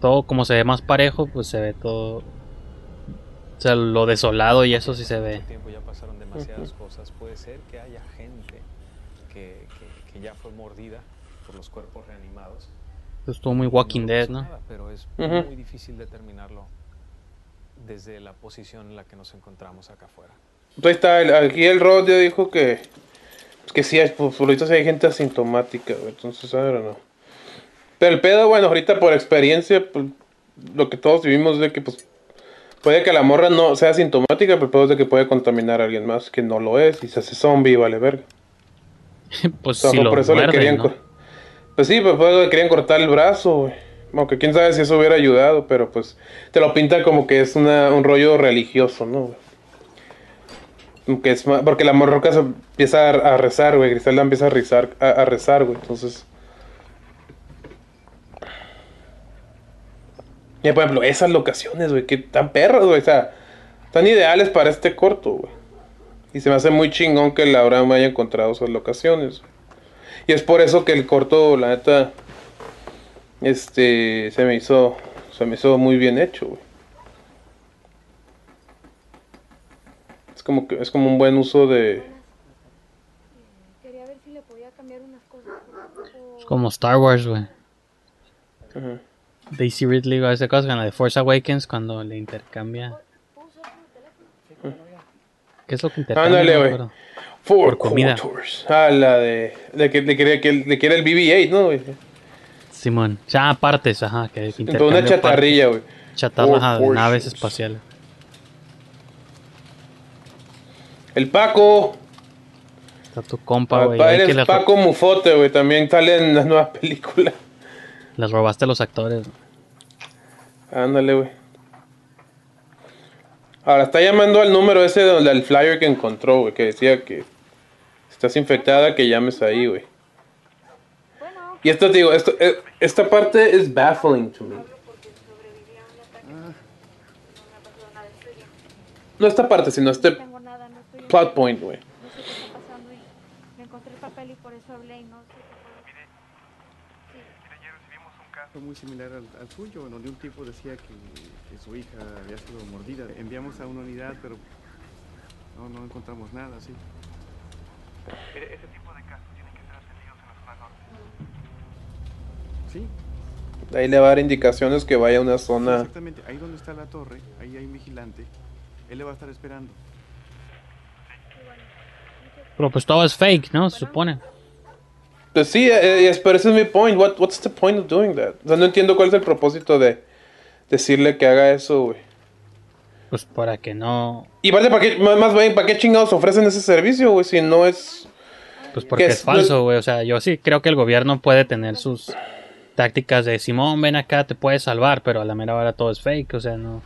todo, como se ve más parejo, pues se ve todo. O sea, lo desolado y eso sí se ve. Tiempo ya pasaron demasiadas cosas. Puede ser que haya gente que, que- que ya fue mordida por los cuerpos reanimados. Estuvo muy Walking No Dead, ¿no? nada, pero es Ujú. muy difícil determinarlo desde la posición en la que nos encontramos acá afuera. Entonces está, el- aquí el Rod ya dijo que. Pues que sí, hay, pues, por ahorita sí hay gente asintomática, güey. Entonces, ahora no. Pero el pedo, bueno, ahorita por experiencia, pues, lo que todos vivimos es de que, pues. Puede que la morra no sea asintomática, pero el pedo es de que puede contaminar a alguien más que no lo es y se hace zombie, vale verga. [laughs] pues O sea, si lo eso le querían Pues sí, pues por eso le querían cortar el brazo, güey. Aunque quién sabe si eso hubiera ayudado, pero pues te lo pinta como que es una, un rollo religioso, ¿no? Que es porque la morroca se empieza a, rezar, güey. Griselda empieza a rezar, a, rezar, güey. Entonces. Y por ejemplo, esas locaciones, güey, que tan perras, güey. O sea, están ideales para este corto, güey. Y se me hace muy chingón que la Abraham haya encontrado esas locaciones. Y es por eso que el corto, la neta, este, se me hizo, se me hizo muy bien hecho, güey. Es como que, es como un buen uso de, Quería ver si le podía cambiar unas cosas. Es como Star Wars, güey. Ajá. Daisy Ridley o esa cosa con la de Force Awakens cuando le intercambia. ¿Qué es lo que intercambia? Ándale, güey. Por comida. Quarters. Ah, la de, de que le quería, que le quiere el BB-8, ¿no, güey? Simón. Ya partes, ajá. Que Entonces una chatarrilla, güey. Chatarra, de naves espaciales. El Paco. Está tu compa, güey. Que eres Paco Mufote, güey. También sale en las nuevas [laughs] películas. les robaste a los actores. Ándale, güey. Ahora está llamando al número ese donde el flyer que encontró, güey, que decía que si estás infectada, que llames ahí, güey. Y esto te digo, esto, eh, esta parte es baffling to me. No esta parte, sino este No tengo nada, no estoy plot point, güey. No sé qué está pasando y me encontré el papel y por eso hablé y no sé muy similar al, al suyo, donde un tipo decía que, que su hija había sido mordida. Enviamos a una unidad, pero no, no encontramos nada, sí. Ese tipo de casos tienen que ser atendidos en la zona norte. Sí, Ahí le va a dar indicaciones que vaya a una zona. exactamente. Ahí donde está la torre, ahí hay un vigilante. Él le va a estar esperando. Pero pues todo es fake, ¿no? Se supone. Pues sí, eh, eh, pero ese es mi point. What, what's the point of doing that? O sea, no entiendo cuál es el propósito de decirle que haga eso, güey. Pues para que no. Y aparte, ¿para qué, más bien, ¿para qué chingados ofrecen ese servicio, güey? Si no es... Pues porque Que es es- falso, güey. O sea, yo sí creo que el gobierno puede tener sus tácticas de Simón, ven acá, te puedes salvar, pero a la mera hora todo es fake, o sea, no.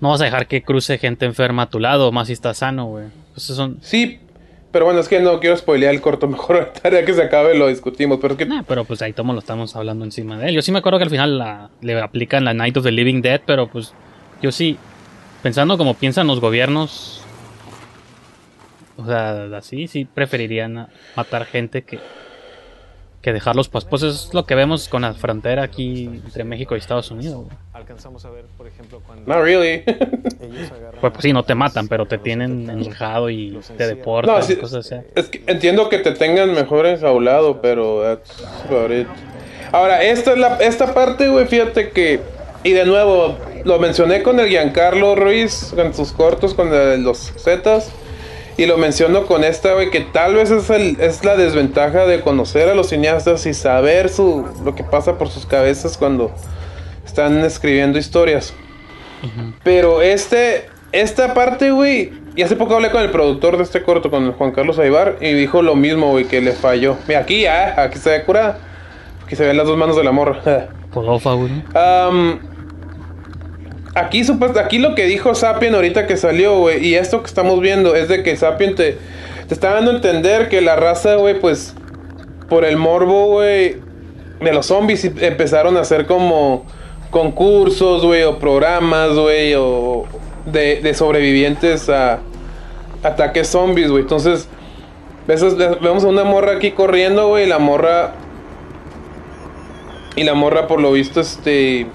No vas a dejar que cruce gente enferma a tu lado, más si estás sano, güey. Son. Sí, pero bueno, es que no quiero spoilear el corto. [laughs] Mejor ya que se acabe lo discutimos. Pero es que Nah, pero pues ahí tomo lo estamos hablando encima de él. Yo sí me acuerdo que al final la- le aplican la Night of the Living Dead, pero pues yo sí, pensando como piensan los gobiernos, o sea, así, sí preferirían matar gente que, que dejarlos pas. Pues es lo que vemos con la frontera aquí entre México y Estados Unidos. güey. Alcanzamos a ver, por ejemplo, cuando not really. ellos Pues, pues sí, no te matan, pero te tienen enrejado y te deportan, No, sí, cosas así. es que entiendo que te tengan mejor enjaulado, pero that's about it. Ahora, esta es la, esta parte, güey, fíjate que. Y de nuevo, lo mencioné con el Giancarlo Ruiz, con sus cortos, con los Zetas. Y lo menciono con esta, güey, que tal vez es, el, es la desventaja de conocer a los cineastas y saber su, lo que pasa por sus cabezas cuando están escribiendo historias. Pero este, esta parte, güey, y hace poco hablé con el productor de este corto, con el Juan Carlos Aibar, y dijo lo mismo, güey, que le falló. Mira, aquí ya, aquí se ve curada. Aquí se ven las dos manos de la morra. [laughs] Polofa, güey. Am, aquí, aquí lo que dijo Sapien ahorita que salió, güey, y esto que estamos viendo es de que Sapien te, está dando a entender que la raza, güey, pues, por el morbo, güey, de los zombies empezaron a hacer como concursos, güey, o programas, güey, o de, de sobrevivientes a ataques zombies, güey. Entonces, vemos a una morra aquí corriendo, güey, y la morra y la morra, por lo visto, este.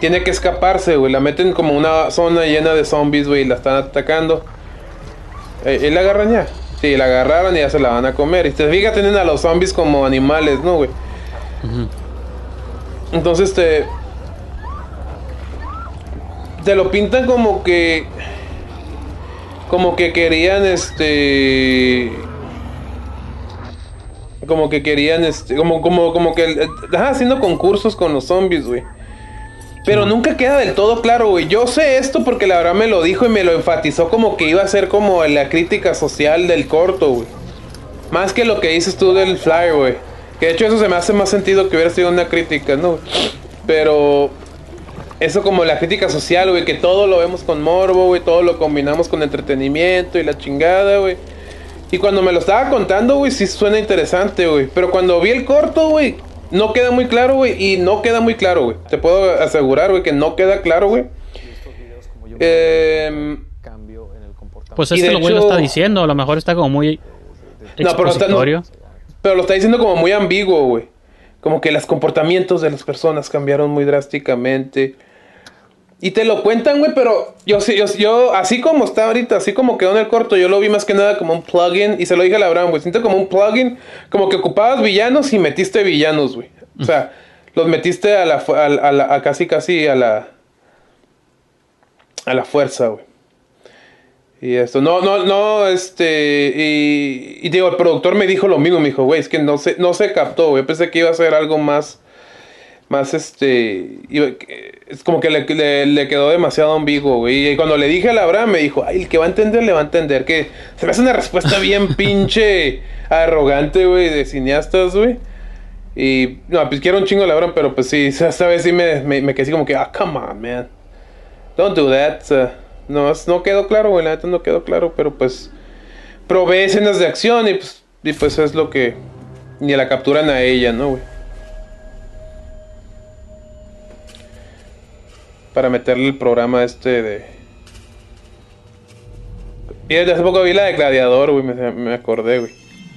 Tiene que escaparse, güey. La meten como una zona llena de zombies, güey. Y la están atacando. Eh, ¿Y la agarran ya? Sí, la agarraron y ya se la van a comer. Y te fijas, tienen a los zombies como animales, ¿no, güey? Entonces te. Te lo pintan como que. Como que querían, este como que querían este como como como que ajá, haciendo concursos con los zombies, güey. Pero nunca queda del todo claro, güey. Yo sé esto porque la verdad me lo dijo y me lo enfatizó como que iba a ser como la crítica social del corto, güey. Más que lo que dices tú del flyer, güey. Que de hecho eso se me hace más sentido que hubiera sido una crítica, ¿no? Pero eso como la crítica social, güey, que todo lo vemos con morbo, güey, todo lo combinamos con entretenimiento y la chingada, güey. Y cuando me lo estaba contando, güey, sí suena interesante, güey. Pero cuando vi el corto, güey, no queda muy claro, güey. Y no queda muy claro, güey. Te puedo asegurar, güey, que no queda claro, güey. Em, cambio en el comportamiento Pues es que lo güey lo está diciendo, a lo mejor está como muy No, pero está- no. Pero lo está diciendo como muy ambiguo, güey. Como que los comportamientos de las personas cambiaron muy drásticamente. Y te lo cuentan, güey, pero yo, yo, yo, así como está ahorita, así como quedó en el corto, yo lo vi más que nada como un plugin. Y se lo dije a la Abraham, güey. Siento como un plugin, como que ocupabas villanos y metiste villanos, güey. O sea, los metiste a la, a, a la- a casi, casi a la. A la fuerza, güey. Y esto, no, no, no, este, y, y digo, el productor me dijo lo mismo, me dijo, güey, es que no se, no se captó, güey, pensé que iba a ser algo más, más, este, es como que le, le- le quedó demasiado ambiguo, güey, y cuando le dije a la Abraham, me dijo, ay, el que va a entender, le va a entender, que se me hace una respuesta bien [laughs] pinche arrogante, güey, de cineastas, güey, y, no, pues quiero un chingo a la Abraham, pero pues sí, esta vez sí me, me, me quedé así como que, ah, come on, man. Don't do that. uh, no, no quedó claro, güey. La neta no quedó claro, pero pues. Probé escenas de acción y pues, y pues es lo que. Ni la capturan a ella, ¿no, güey? Para meterle el programa este de. Y hace poco vi la de Gladiador, güey. Me, me acordé, güey.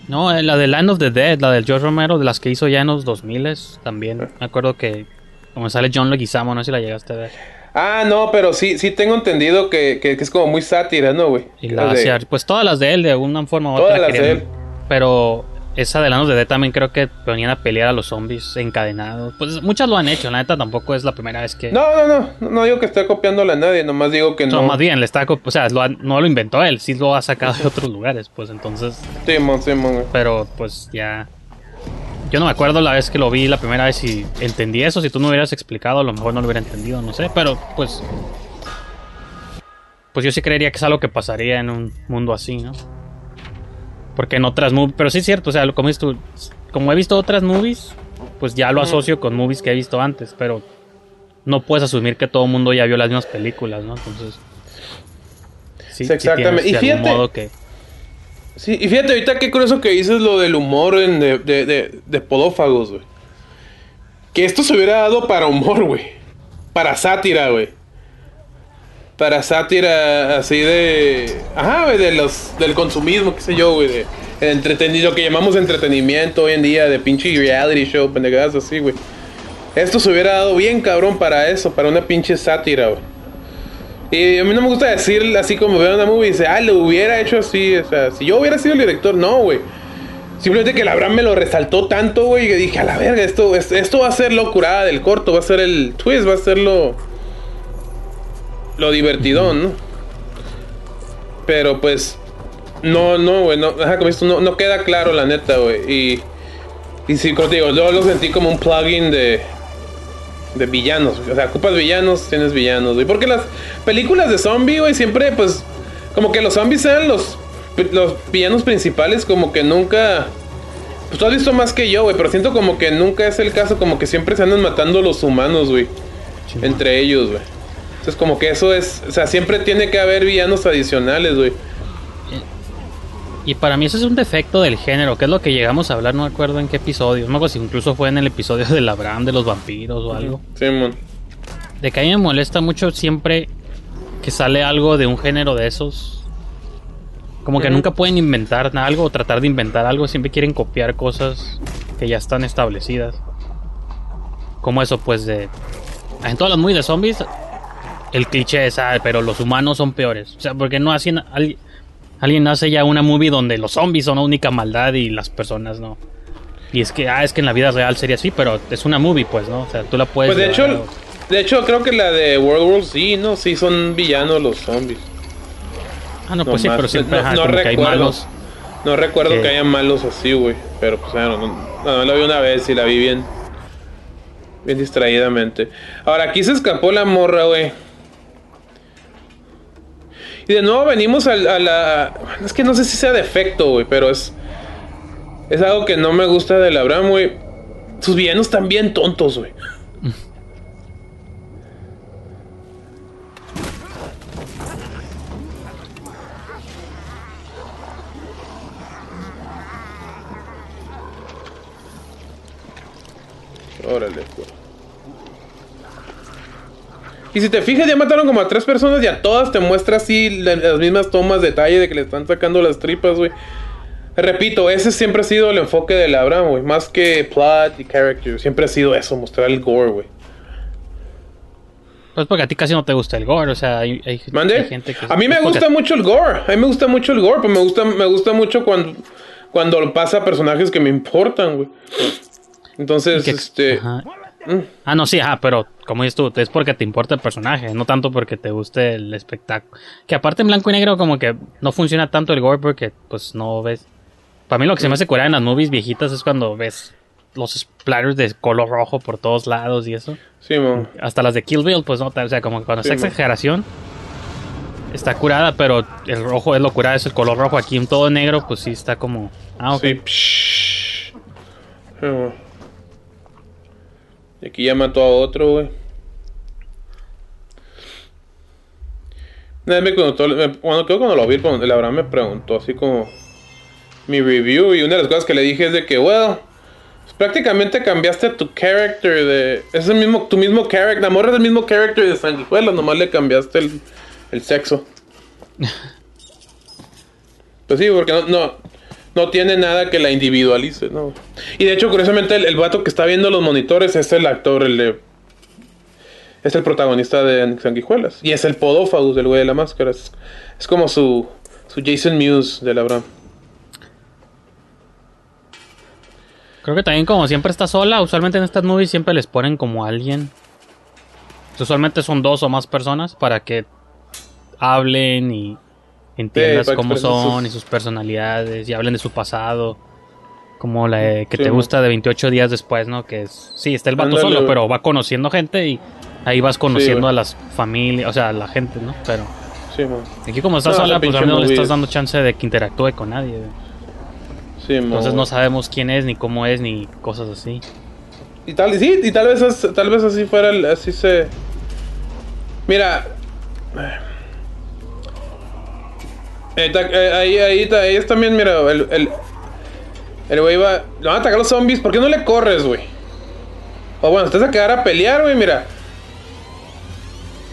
No, eh, la de Land of the Dead, la del George Romero, de las que hizo ya en los 2000 también. Me acuerdo que como sale John Leguizamo, no sé si la llegaste a ver. Ah, no, pero sí, sí tengo entendido que, que- que es como muy sátira, ¿no, güey? Y la de- pues todas las de él, de una forma u otra. Todas las de él. Pero esa de the Dead también creo que venían a pelear a los zombies encadenados. Pues muchas lo han hecho, la neta tampoco es la primera vez que... No, no, no, no, digo que esté copiándole a nadie, nomás digo que No, no. más bien, le está, o sea, lo ha- no lo inventó él, sí lo ha sacado de otros lugares, pues entonces, Simón, Simón, güey. pero pues ya... Yo no me acuerdo la vez que lo vi la primera vez y entendí eso, si tú no hubieras explicado a lo mejor no lo hubiera entendido, no sé, pero pues... Pues yo sí creería que es algo que pasaría en un mundo así, ¿no? Porque en otras movies, pero sí es cierto, o sea, como tú, como he visto otras movies, pues ya lo asocio con movies que he visto antes, pero no puedes asumir que todo el mundo ya vio las mismas películas, ¿no? Entonces, sí, Sí, exactamente. Y fíjate- modo que Sí, y fíjate ahorita qué curioso que dices lo del humor en de, de, de, de podófagos, güey. Que esto se hubiera dado para humor, güey. Para sátira, güey. Para sátira así de... Ajá, güey, de los, del consumismo, qué sé yo, güey. De, entretenido, lo que llamamos entretenimiento hoy en día, de pinche reality show, pendejadas así, güey. Esto se hubiera dado bien cabrón para eso, para una pinche sátira, güey. Y a mí no me gusta decir así como veo una movie y dice, ah, lo hubiera hecho así. O sea, si yo hubiera sido el director, no, güey. Simplemente que el Abraham me lo resaltó tanto, güey, que dije, a la verga, esto, es- esto va a ser lo curada del corto, va a ser el twist, va a ser lo. Lo divertidón, ¿no? Pero pues. No, no, güey, no, no, no queda claro, la neta, güey. Y. Y sí, como te digo, yo lo sentí como un plugin de. De villanos, o sea, ocupas villanos, tienes villanos, güey. Porque las películas de zombie, güey, siempre, pues, como que los zombies sean los, los villanos principales, como que nunca. Pues tú has visto más que yo, güey, pero siento como que nunca es el caso, como que siempre se andan matando los humanos, güey. Entre ellos, güey. Entonces, como que eso es. O sea, siempre tiene que haber villanos adicionales, güey. Y para mí eso es un defecto del género, que es lo que llegamos a hablar, no me acuerdo en qué episodio. No me acuerdo si incluso fue en el episodio [laughs] del Abraham de los vampiros o algo. Simón. De que a mí me molesta mucho siempre que sale algo de un género de esos. Como que nunca pueden inventar algo o tratar de inventar algo, siempre quieren copiar cosas que ya están establecidas. Como eso, pues de. En todas las movies de zombies, el cliché es, ah, pero los humanos son peores. O sea, porque no hacen. al- alguien hace ya una movie donde los zombies son la única maldad y las personas no. Y es que, ah, es que en la vida real sería así, pero es una movie, pues, ¿no? O sea, tú la puedes. Pues de hecho, de hecho, creo que la de World War Z, ¿no? Sí, son villanos los zombies. Ah, no, pues sí, pero siempre no- no como que hay malos. No recuerdo Que- que haya malos así, güey. Pero pues bueno, no, no, la vi una vez y la vi bien. Bien distraídamente. Ahora, aquí se escapó la morra, güey. Y de nuevo venimos al- a, la. Es que no sé si sea defecto, güey, pero es. Es algo que no me gusta del Abraham, güey. Sus villanos están bien tontos, güey. [laughs] Órale, güey. Y si te fijas, ya mataron como a tres personas y a todas te muestra así la- las mismas tomas de detalle de que le están sacando las tripas, güey. Repito, ese siempre ha sido el enfoque del Abraham, güey. Más que plot y character. Siempre ha sido eso, mostrar el gore, güey. Pues porque a ti casi no te gusta el gore, o sea, hay, hay- gente que... A mí me es gusta mucho el gore. A mí me gusta mucho el gore, pero me gusta, me gusta mucho cuando, cuando pasa personajes que me importan, güey. Entonces, que- este. ajá. Ah, no, sí, ajá, pero como dices tú, es porque te importa el personaje, no tanto porque te guste el espectáculo. Que aparte en blanco y negro como que no funciona tanto el gore porque pues no ves... Para mí lo que se me hace curar en las movies viejitas es cuando ves los splatters de color rojo por todos lados y eso. Sí, mo. Hasta las de Kill Bill, pues no, o sea, como que cuando Sí, es exageración está curada, pero el rojo es lo curada, es el color rojo. Aquí en todo negro, pues sí está como... Ah, ok. Sí, psh. Sí, Y aquí ya mató a otro, güey. Una vez me me- cuando, creo que cuando lo vi, el Abraham me preguntó así como mi review y una de las cosas que le dije es de que, well, pues prácticamente cambiaste tu character de... Es el mismo, tu mismo character, la morra es el mismo character de Sanguijuela, nomás le cambiaste el, el sexo. [laughs] Pues sí, porque no, no, no tiene nada que la individualice, ¿no? Y de hecho, curiosamente, el, el vato que está viendo los monitores es el actor, el de... Es el protagonista de Sanguijuelas. Y es el podófagus del güey de la máscara. Es, es como su, su Jason Mewes del Abraham. Creo que también como siempre está sola, usualmente en estas movies siempre les ponen como alguien. Usualmente son dos o más personas para que hablen y entiendas cómo son sus- y sus personalidades y hablen de su pasado. Como la de que Sí, te gusta de 28 días después, ¿no? Que es... Sí, está el vato Ándale, solo, pero va conociendo gente y ahí vas conociendo a las familias, o sea, a la gente, ¿no? Pero Sí, man. aquí como estás No, sola, pues a mí no le estás es- dando chance de que interactúe con nadie. Sí, Entonces no sabemos quién es, ni cómo es, ni cosas así. Y tal, sí, y tal vez, tal vez así fuera, el- así se... Mira... Eh, ahí, ahí, ahí es también, mira, el... El, el güey va... Le van a atacar los zombies, ¿por qué no le corres, güey? O bueno, vas a quedar a pelear, güey, mira.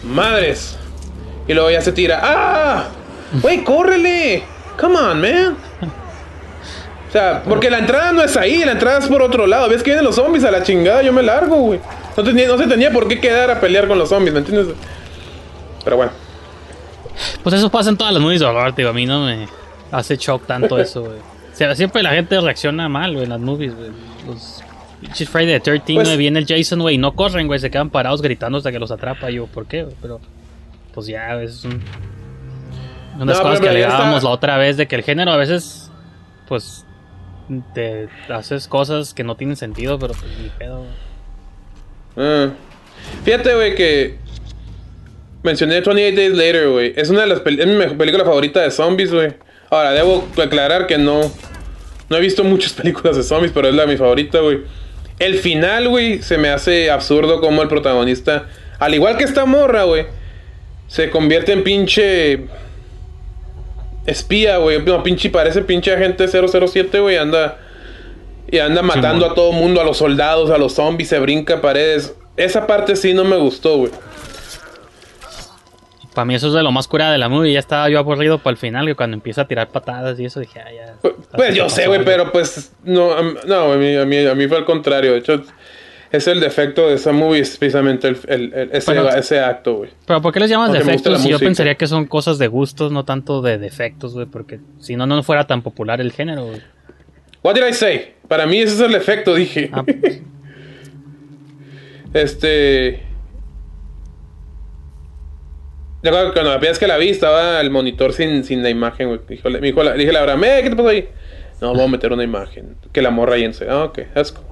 Madres. Y luego ya se tira. ¡Ah! Güey, córrele. Come on, man. O sea, porque la entrada no es ahí, la entrada es por otro lado. ¿Ves que vienen los zombies a la chingada? Yo me largo, güey. No, no se tenía por qué quedar a pelear con los zombies, ¿me entiendes? Pero bueno. Pues eso pasa en todas las movies de horror, tío. A mí no me hace shock tanto [laughs] eso, güey. O sea, siempre la gente reacciona mal, güey, en las movies, güey. Los Friday the 13, Pues- güey, viene el Jason, güey, y no corren, güey, se quedan parados gritando hasta que los atrapa. Yo, ¿por qué, güey? Pero, pues ya, es un... Unas No, cosas que alegábamos está- la otra vez de que el género a veces, pues, te haces cosas que no tienen sentido, pero pues ni pedo, güey. Ah. Fíjate, güey, que mencioné 28 Days Later, güey. Es una de las es mi película favorita de zombies, güey. Ahora, debo aclarar que no no he visto muchas [laughs] películas de zombies, pero es la mi favorita, güey. El final, güey, se me hace absurdo como el protagonista, al igual que esta morra, güey, se convierte en pinche espía, güey. No, pinche parece pinche agente 007, güey, anda y anda matando a todo mundo, a los soldados, a los zombies, se brinca paredes. Esa parte sí no me gustó, güey. Para mí eso es de lo más cura de la movie. Ya estaba yo aburrido para el final, que cuando empieza a tirar patadas y eso dije, ah, ya. Pues, pues yo sé, güey, pero pues no, no, a mí, a mí, a mí fue al contrario. De hecho, es el defecto de esa movie, es precisamente el, el- el- ese, Pero- ese acto, güey. Pero ¿por qué les llamas Aunque defectos? Si yo pensaría que son cosas de gustos, no tanto de defectos, güey, porque si no, no fuera tan popular el género, güey. What did I say? Para mí ese es el efecto, dije. Ah, pues, [laughs] Este. Yo que cuando la primera vez que la vi estaba el monitor sin, sin la imagen, güey. Dijo, me dijo la, dije la verdad, "Eh, ¿qué te pasó ahí? No, voy a meter una imagen. Que la morra ahí en Ah, ok, cool.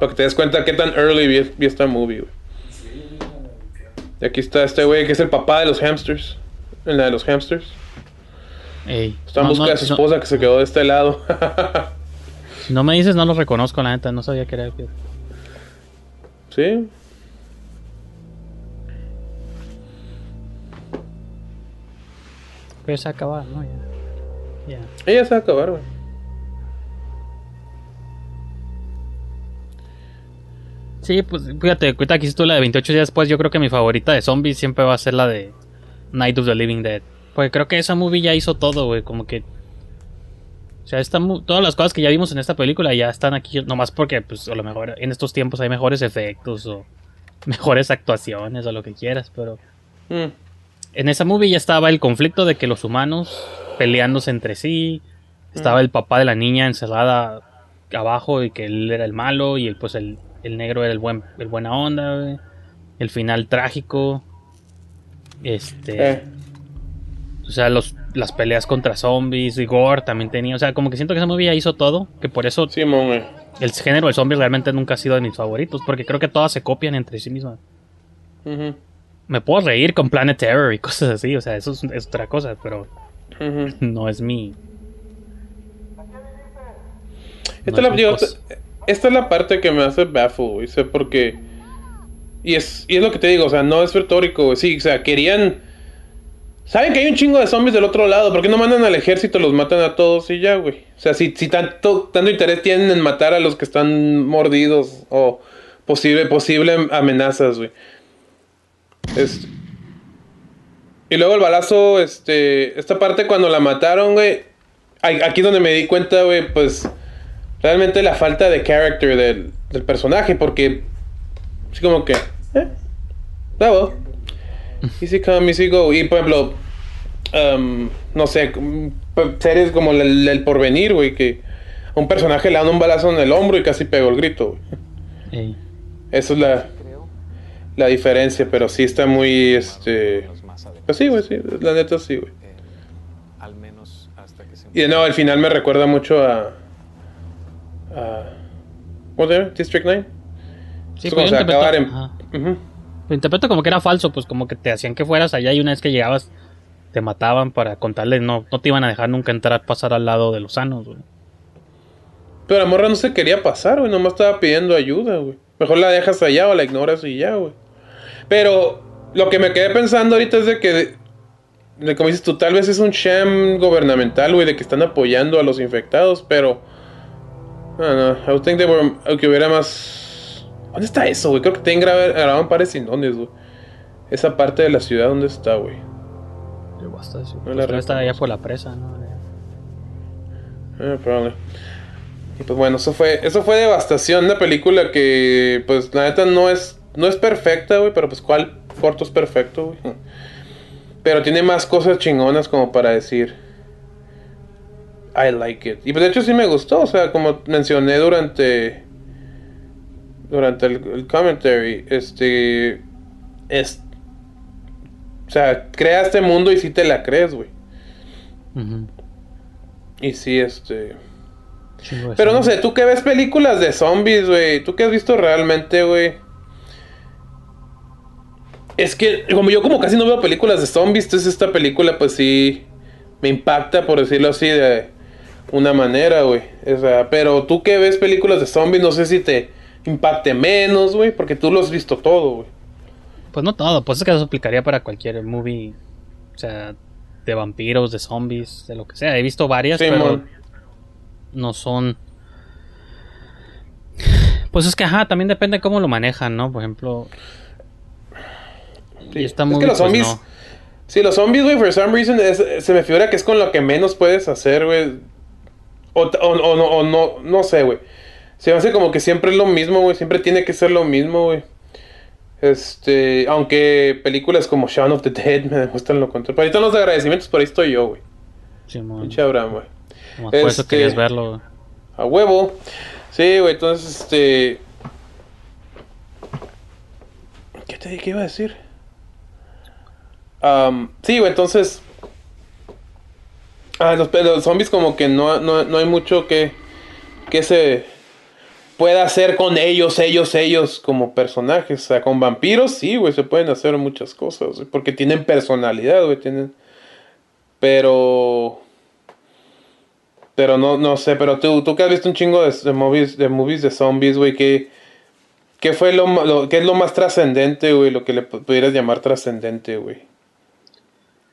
Para que te des cuenta qué tan early vi, vi esta movie, güey. Y aquí está este güey que es el papá de los hamsters. En la de los hamsters. ey. Está en busca no, de su no- esposa que se quedó de este lado. si no me dices, no lo reconozco, la neta. No sabía que era. que- sí. Pero se acaba, ¿no? Ya. Ya. Ella se va a acabar, güey. Sí, pues fíjate, ahorita que hiciste tú la de 28 días después, yo creo que mi favorita de zombies siempre va a ser la de Night of the Living Dead. Porque creo que esa movie ya hizo todo, güey, como que... O sea, esta mu- todas las cosas que ya vimos en esta película ya están aquí, nomás porque, pues, a lo mejor en estos tiempos hay mejores efectos o mejores actuaciones o lo que quieras, pero... Mm. En esa movie ya estaba el conflicto de que los humanos peleándose entre sí. Estaba el papá de la niña encerrada abajo y que él era el malo y el, pues el, el negro era el buen el buena onda. güey. El final trágico. Este, Eh. o sea, los, las peleas contra zombies y gore también tenía, o sea, como que siento que esa movie ya hizo todo, que por eso Simón, güey. el género de zombies realmente nunca ha sido de mis favoritos, porque creo que todas se copian entre sí mismas Ujú, me puedo reír con Planet Terror y [laughs] cosas así, o sea, eso es, es otra cosa, pero no es mi. Esta, no es la, mi digo, cosa. esta es la parte que me hace baffle, güey. Sé porque. Y es, y es lo que te digo, o sea, no es retórico, güey. Sí, o sea, querían. Saben que hay un chingo de zombies del otro lado. ¿Por qué no mandan al ejército, los matan a todos y ya, güey? O sea, si, si tanto, tanto interés tienen en matar a los que están mordidos o posible, posible amenazas, güey. Este- Y luego el balazo, este, esta parte cuando la mataron, güey, aquí donde me di cuenta, güey, pues realmente la falta de character del, del personaje, porque así como que, eh, well, easy come, easy go. Y por ejemplo, um, no sé, mm, series como el, el porvenir, güey, que a un personaje le dan un balazo en el hombro y casi pegó el grito, güey. Esa es la, la diferencia, pero sí está muy, este... Pues sí, güey, sí, la neta sí, güey. Al menos hasta que se Y nuevo, al final me recuerda mucho a... a ¿Cómo se llama? District 9. Sí, Es pues se acabar en- ajá. Lo interpreto como que era falso, pues como que te hacían que fueras allá y una vez que llegabas te mataban para contarle, no, no te iban a dejar nunca entrar, pasar al lado de los sanos, güey. Pero la morra no se quería pasar, güey. Nomás estaba pidiendo ayuda, güey. Mejor la dejas allá o la ignoras y ya, güey. Pero lo que me quedé pensando ahorita es de que, de como dices tú, tal vez es un sham gubernamental, güey, de que están apoyando a los infectados, pero. No, no, I would think they were- que hubiera más. ¿Dónde está eso, güey? Creo que tienen grababan pares sin dónde, güey. Esa parte de la ciudad, ¿dónde está, güey? Basta, sí. No la Pues, está allá reconozco. por la presa, ¿no? Eh, probable. Pues bueno, eso fue, eso fue Devastación, una película que, pues la neta no es, no es perfecta, güey, pero pues cuál corto es perfecto, güey. [laughs] Pero tiene más cosas chingonas como para decir, I like it. Y pues de hecho sí me gustó, o sea, como mencioné durante, durante el, el commentary, este, es, o sea, crea este mundo y sí te la crees, güey. Y sí, este... Chingo Pero no sé, tú que ves películas de zombies, güey. Tú que has visto realmente, güey. Es que, como yo como casi no veo películas de zombies, entonces esta película pues sí me impacta, por decirlo así, de una manera, güey. O sea, pero tú que ves películas de zombies, no sé si te impacte menos, güey, porque tú lo has visto todo, güey. Pues no todo, pues es que eso aplicaría para cualquier movie, o sea, de vampiros, de zombies, de lo que sea. He visto varias, Sí, pero. No son... Pues es que, ajá, también depende cómo lo manejan, ¿no? Por ejemplo... Sí. Y esta es movie, que los pues, zombies. no. Sí, los zombies, güey, for some reason, es- se me figura que es con lo que menos puedes hacer, güey. O, o- o no, o no, no sé, güey. Se me hace como que siempre es lo mismo, güey. Siempre tiene que ser lo mismo, güey. Este, aunque películas como Shaun of the Dead [laughs] me demuestran lo contrario. Pero ahorita en los agradecimientos, por ahí estoy yo, güey. Simón, Pinche Abraham, güey. Nomás por eso este- querías verlo. A huevo. Sí, güey, entonces, este. ¿Qué te qué iba a decir? Sí, güey, entonces. Ah, los, los zombies, como que no, no, no hay mucho que. que se pueda hacer con ellos, ellos, ellos como personajes. O sea, con vampiros, sí, güey, se pueden hacer muchas cosas, porque tienen personalidad, güey, tienen. Pero. Pero no, no sé, pero tú, tú que has visto un chingo de, de movies, de movies de zombies, güey, ¿qué, qué fue lo, lo- qué es lo más trascendente, güey? Lo que le pu- pudieras llamar trascendente, güey.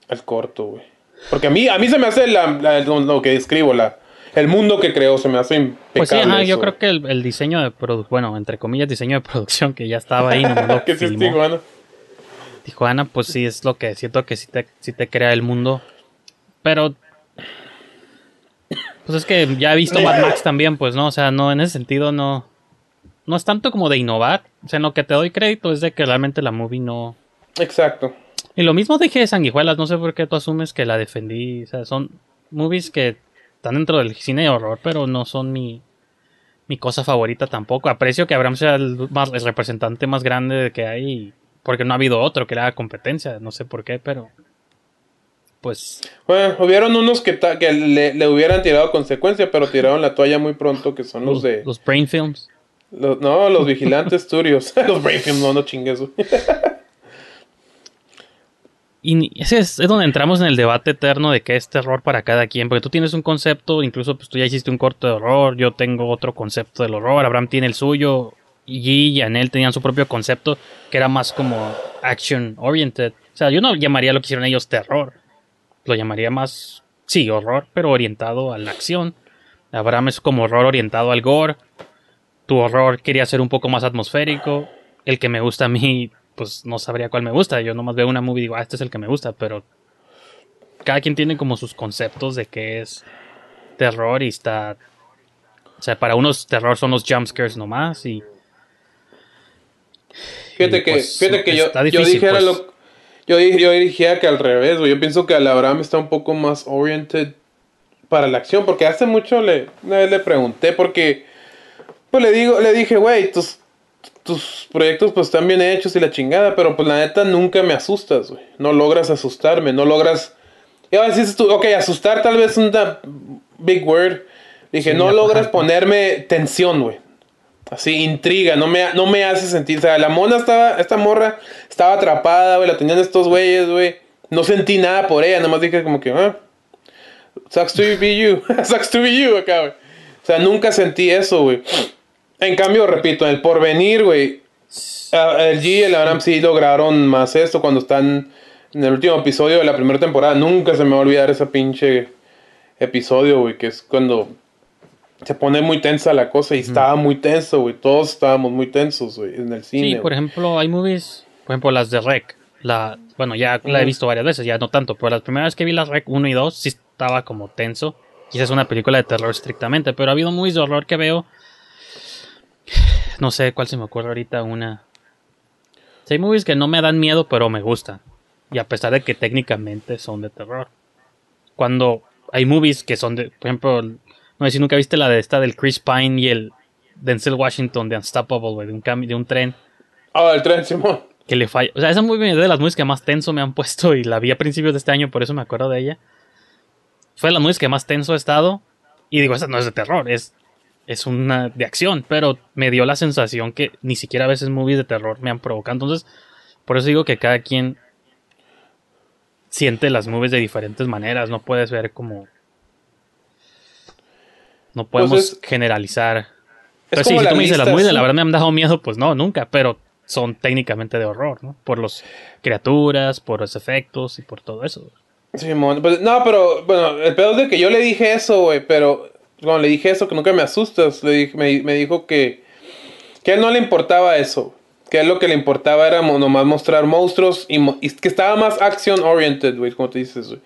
Al corto, güey. Porque a mí, a mí se me hace la, la- lo, que describo, la, el mundo que creó, se me hace impecable. Pues sí, ajá, yo creo que el, el diseño de producción, bueno, entre comillas, diseño de [laughs] producción que ya estaba ahí, lo [laughs] que sí es. Tijuana. Tijuana, pues sí es lo que siento que sí te, sí te crea el mundo. Pero. Pues es que ya he visto Mad Max también, pues no, o sea, no, en ese sentido no. No es tanto como de innovar. O sea, en lo que te doy crédito es de que realmente la movie no. Exacto. Y lo mismo dije de Sanguijuelas, no sé por qué tú asumes que la defendí. O sea, son movies que están dentro del cine de horror, pero no son mi, mi cosa favorita tampoco. Aprecio que Abraham sea el, más, el representante más grande que hay, porque no ha habido otro que le haga competencia, no sé por qué, pero pues Bueno, hubieron unos que, le, le hubieran tirado consecuencia, pero tiraron la toalla muy pronto, que son los, los, de... los Brain Films. los- no, los vigilantes turios. [laughs] los Brainfield, no, no chingues. Y ese es, es donde entramos en el debate eterno de qué es terror para cada quien, porque tú tienes un concepto, incluso pues tú ya hiciste un corto de horror, yo tengo otro concepto del horror, Abraham tiene el suyo, y y Anel tenían su propio concepto, que era más como action oriented. O sea, yo no llamaría lo que hicieron ellos terror, lo llamaría más, sí, horror, pero orientado a la acción. Abraham es como horror orientado al gore, tu horror quería ser un poco más atmosférico, el que me gusta a mí pues no sabría cuál me gusta. Yo nomás veo una movie y digo, ah, este es el que me gusta, pero cada quien tiene como sus conceptos de qué es terror y está. O sea, para unos terror son los jumpscares nomás y. Fíjate y, que, pues, fíjate que yo, está yo difícil, dijera pues. lo yo, dije- yo diría que al revés, güey. Yo pienso que al Abraham está un poco más oriented para la acción. Porque hace mucho le, una vez le pregunté porque pues le digo, le dije, güey, tus, tus proyectos pues están bien hechos y la chingada, pero pues la neta nunca me asustas, güey. No logras asustarme, no logras. Y ahora dices tú, ok, asustar tal vez es una big word. Dije, Sí, no logras ponerme tensión, güey. Así, intriga, no me, no me hace sentir. O sea, la mona estaba, esta morra estaba atrapada, güey, la tenían estos güeyes, güey. no sentí nada por ella, nada más dije como que, ah, sucks to be you, [laughs] sucks to be you acá, güey. O sea, nunca sentí eso, güey. En cambio, repito, en el porvenir, güey, el G y el Abraham sí lograron más esto cuando están en el último episodio de la primera temporada. Nunca se me va a olvidar ese pinche episodio, güey, que es cuando se pone muy tensa la cosa y estaba muy tenso, güey. Todos estábamos muy tensos, güey, en el cine. Sí, por ejemplo, hay movies, por ejemplo, las de Rec. La, bueno, ya la he visto varias veces, ya no tanto, pero la primera vez que vi las Rec 1 y 2 sí estaba como tenso. Quizás es una película de terror estrictamente, pero ha habido movies de horror que veo. [sighs] No sé cuál se me ocurre ahorita una. Sí, hay movies que no me dan miedo, pero me gustan. Y a pesar de que técnicamente son de terror. Cuando hay movies que son de, por ejemplo, no sé si nunca viste la de esta del Chris Pine y el Denzel Washington de Unstoppable, güey, de un, de un tren Ah, el tren, Simón. que le falla. O sea, esa movie es de las movies que más tenso me han puesto y la vi a principios de este año, por eso me acuerdo de ella. Fue de las movies que más tenso he estado. Y digo, esa no es de terror, es, es una de acción, pero me dio la sensación que ni siquiera a veces movies de terror me han provocado. Entonces, por eso digo que cada quien siente las movies de diferentes maneras. No puedes ver como. No podemos Pues es- generalizar. Es Pues sí, si tú me dices, las movies de sí. la verdad me han dado miedo, pues no, nunca, pero son técnicamente de horror, ¿no? Por los criaturas, por los efectos y por todo eso. Simón, pues, no, pero bueno, el pedo es de que yo le dije eso, güey, pero cuando le dije eso, que nunca me asustas, le dije- me, me dijo que, que a él no le importaba eso, que a él lo que le importaba era nomás mostrar monstruos y, y que estaba más action oriented, güey, como te dices, güey.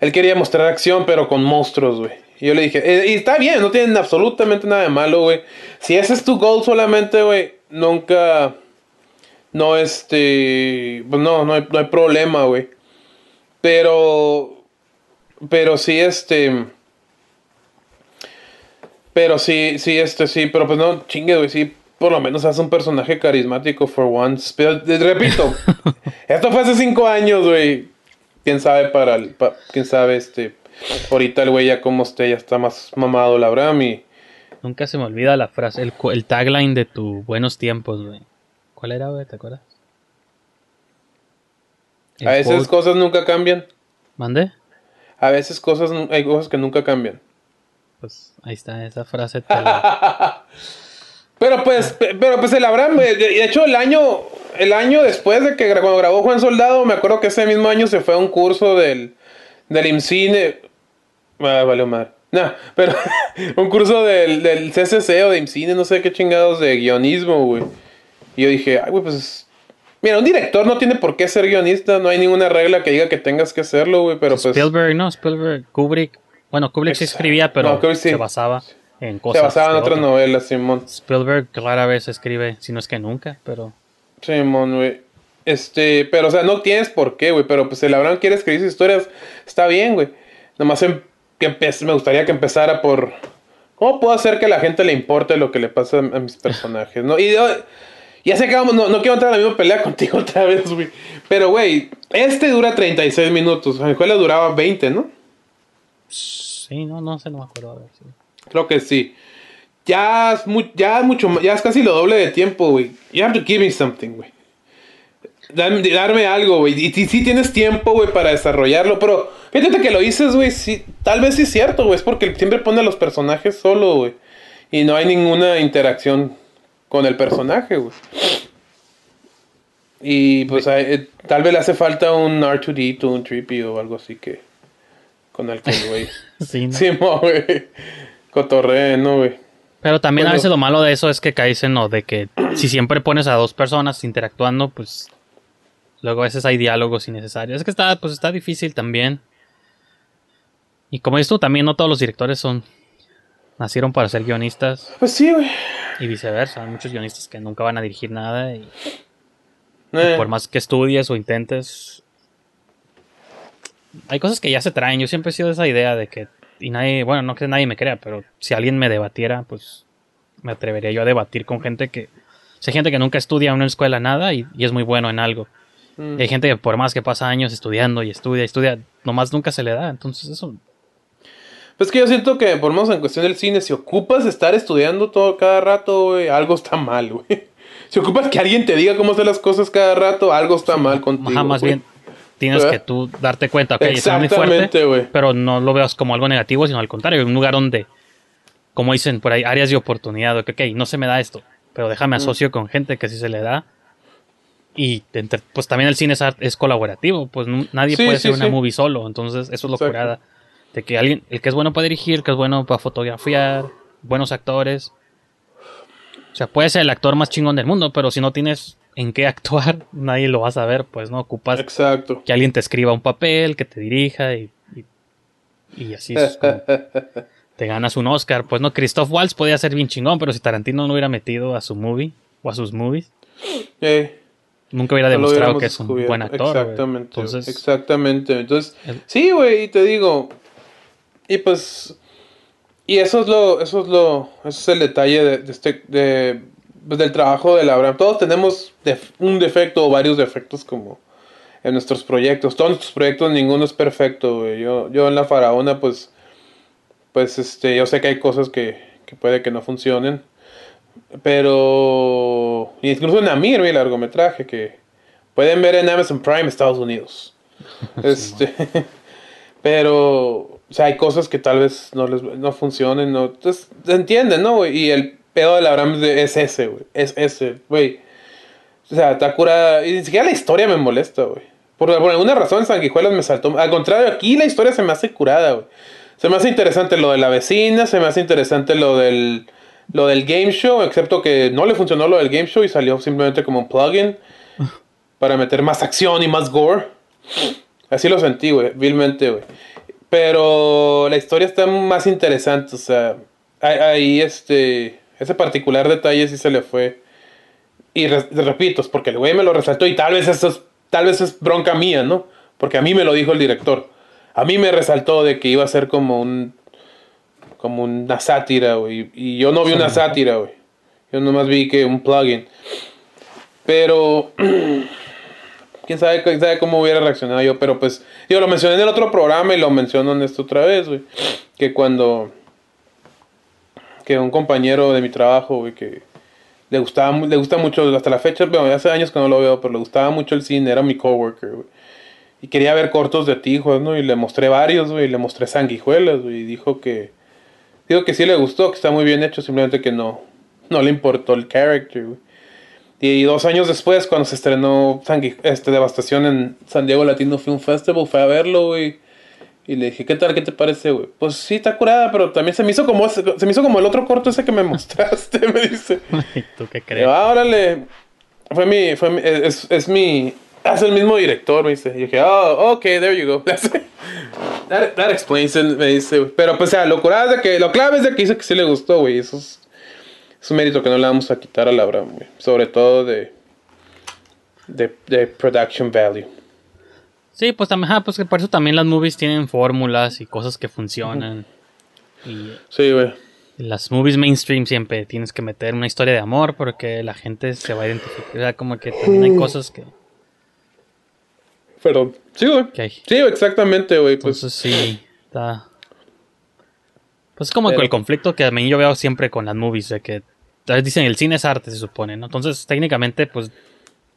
Él quería mostrar acción, pero con monstruos, güey. Y yo le dije, "Eh, y está bien, no tienen absolutamente nada de malo, güey. Si ese es tu goal solamente, güey, nunca, no, este, pues no, no hay, no hay problema, güey. Pero. Pero sí, este. Pero sí, sí, este, sí. Pero pues no, chingue, güey. Sí, por lo menos haz un personaje carismático for once. Pero eh, repito, [laughs] esto fue hace cinco años, güey. Quién sabe para el. pa- quién sabe, este. Ahorita el güey ya como esté, ya está más mamado la Abraham y. Nunca se me olvida la frase, el, el tagline de tu buenos tiempos, güey. ¿Cuál era, güey? ¿Te acuerdas? El A veces quote- cosas nunca cambian. ¿Mande? A veces cosas, hay cosas que nunca cambian. Pues ahí está, esa frase la- [laughs] Pero pues, pe- pero pues el Abraham, de hecho el año, el año después de que cuando grabó Juan Soldado, me acuerdo que ese mismo año se fue a un curso del, del IMCINE. Ah, vale, Omar. No, pero [laughs] un curso del, del CCC o de IMCINE, no sé qué chingados de guionismo, güey. Y yo dije, ay, güey, pues. Mira, un director no tiene por qué ser guionista, no hay ninguna regla que diga que tengas que hacerlo, güey, pero pues. Spielberg, no, Spielberg, Kubrick. Bueno, Kubrick sí escribía, pero No, Kubrick sí. se basaba en cosas. Se basaba en otras novelas, Simón. Spielberg rara vez escribe, si no es que nunca, pero Simón, güey. Este, pero, o sea, no tienes por qué, güey. Pero, pues, el Abraham quiere escribir sus historias. Está bien, güey. Nomás em- que me gustaría que empezara por. ¿Cómo puedo hacer que a la gente le importe lo que le pasa a, a mis personajes? ¿no? Y yo- ya sé que vamos, no, no quiero entrar a la misma pelea [laughs] contigo otra vez, güey. Pero, güey, este dura 36 minutos. La escuela duraba 20, ¿no? sí, no, no sé, no me acuerdo. A ver, sí. Creo que sí. Ya es, ya es mucho, ya es casi lo doble de tiempo, güey. You have to give me something, güey. Darme, darme algo, güey. Y si tienes tiempo, güey, para desarrollarlo. Pero fíjate que lo dices, güey. Sí, tal vez sí es cierto, güey. Es porque siempre pone a los personajes solo, güey. Y no hay ninguna interacción con el personaje, güey. Y pues hay- eh, tal vez le hace falta un R2D2, un Trippy o algo así que. Con el que, güey. [laughs] Sí, ¿no? Sí, mo, güey. Cotorree, ¿no, güey? Pero también a veces lo malo de eso es que caes en lo de que si siempre pones a dos personas interactuando, pues luego a veces hay diálogos innecesarios. Es que está, pues está difícil también. Y como tú, también no todos los directores son nacieron para ser guionistas Pues sí, güey. y viceversa. Hay muchos guionistas que nunca van a dirigir nada y Eh, por más que estudies o intentes, hay cosas que ya se traen. Yo siempre he sido de esa idea de que, y nadie, bueno, no que nadie me crea, pero si alguien me debatiera, pues me atrevería yo a debatir con gente que, si hay gente que nunca estudia en una escuela nada y, y es muy bueno en algo. Mm. Y hay gente que por más que pasa años estudiando y estudia y estudia, nomás nunca se le da. Entonces eso, Pues que yo siento que, por lo menos en cuestión del cine, si ocupas estar estudiando todo cada rato, güey, algo está mal, güey. [laughs] Si ocupas que alguien te diga cómo hacer las cosas cada rato, algo está mal contigo. ajá, más bien, tienes ¿Verdad? que tú darte cuenta, ok, eso es muy fuerte, Exactamente, güey. pero no lo veas como algo negativo, sino al contrario, un lugar donde, como dicen por ahí, áreas de oportunidad, que, ok, no se me da esto, pero Mm. déjame asocio con gente que sí se le da. Y entre- pues también el cine es, colaborativo, pues nadie Sí, puede sí, ser una sí. movie solo, entonces eso es lo Exacto. curada. De que alguien, el que es bueno para dirigir, que es bueno para fotografiar, buenos actores. O sea, puede ser el actor más chingón del mundo, pero si no tienes en qué [laughs] actuar, nadie lo va a saber, pues no ocupas Exacto. que alguien te escriba un papel, que te dirija y, y, y así es como [laughs] te ganas un Oscar. Pues no, Christoph Waltz podía ser bien chingón, pero si Tarantino no hubiera metido a su movie o a sus movies, Eh, nunca hubiera demostrado que es un descubierto. buen actor. Exactamente. Entonces, Exactamente. Entonces, El- sí, güey, y te digo. Y pues. Y eso es lo. Eso es lo. Eso es el detalle de, de este. De, pues, del trabajo de la Abraham. Todos tenemos def- un defecto o varios defectos como en nuestros proyectos. Todos nuestros proyectos, ninguno es perfecto, güey. Yo, yo en la faraona, pues. Pues este, yo sé que hay cosas que, que puede que no funcionen. Pero. Incluso en Amir, mi largometraje, que pueden ver en Amazon Prime, Estados Unidos. [laughs] este. [laughs] pero. O sea, hay cosas que tal vez no les no funcionen, ¿no? Entonces, se entienden, ¿no, güey? Y el pedo de la Abraham es ese, güey. Es ese, güey. O sea, está curada. Y ni siquiera la historia me molesta, güey. Por, por alguna razón, Sanguijuelas me saltó. Al contrario, aquí la historia se me hace curada, güey. Se me hace interesante lo de la vecina, se me hace interesante lo del, lo del game show, excepto que no le funcionó lo del game show y salió simplemente como un plugin [laughs] para meter más acción y más gore. Así lo sentí, güey, vilmente, güey. Pero la historia está más interesante, o sea, ahí- este, ese particular detalle sí se le fue. Y re- repito, es porque el güey me lo resaltó y tal vez eso es, tal vez es bronca mía, ¿no? Porque a mí me lo dijo el director. A mí me resaltó de que iba a ser como un como una sátira, güey, y yo no vi una sátira, güey. Yo nomás vi que un plugin. Pero [clears throat] quién sabe, quién sabe cómo hubiera reaccionado yo, pero pues yo lo mencioné en el otro programa y lo menciono en esto otra vez, güey, que cuando que un compañero de mi trabajo, güey, que le gustaba le gusta mucho hasta la fecha, bueno, hace años que no lo veo, pero le gustaba mucho el cine, era mi coworker, güey. Y quería ver cortos de Tijuas, ¿no? Y le mostré varios, güey, y le mostré sanguijuelas, güey, y dijo que dijo que sí le gustó, que está muy bien hecho, simplemente que no no le importó el character, güey. Y dos años después, cuando se estrenó este, Devastación en San Diego Latino Film Festival, fue a verlo, güey. Y le dije, ¿qué tal? ¿Qué te parece, güey? Pues sí, está curada, pero también se me hizo como, ese- se me hizo como el otro corto ese que me [laughs] mostraste, me dice. ¿y [laughs] ¿Tú qué Y yo, crees? ah, órale. Fue mi, fue mi- es, es mi, [laughs] es el mismo director, me dice. Y dije, oh, ok, there you go. [laughs] that, that explains it, me dice. Pero pues, o sea, lo curada es de que, lo clave es de que dice que sí le gustó, güey. Eso es, es un mérito que no le vamos a quitar a la Abraham, güey. Sobre todo de, de, de production value. Sí, pues también, ajá, pues que por eso también las movies tienen fórmulas y cosas que funcionan. Y Sí, güey. las movies mainstream siempre tienes que meter una historia de amor porque la gente se va a identificar. O sea, como que también hay [laughs] cosas que, Perdón. Sí, güey. Sí, exactamente, güey. Pues, Entonces sí, está... Pues es como Pero- el conflicto que a mí yo veo siempre con las movies, de que a veces dicen el cine es arte, se supone, ¿no? Entonces técnicamente, pues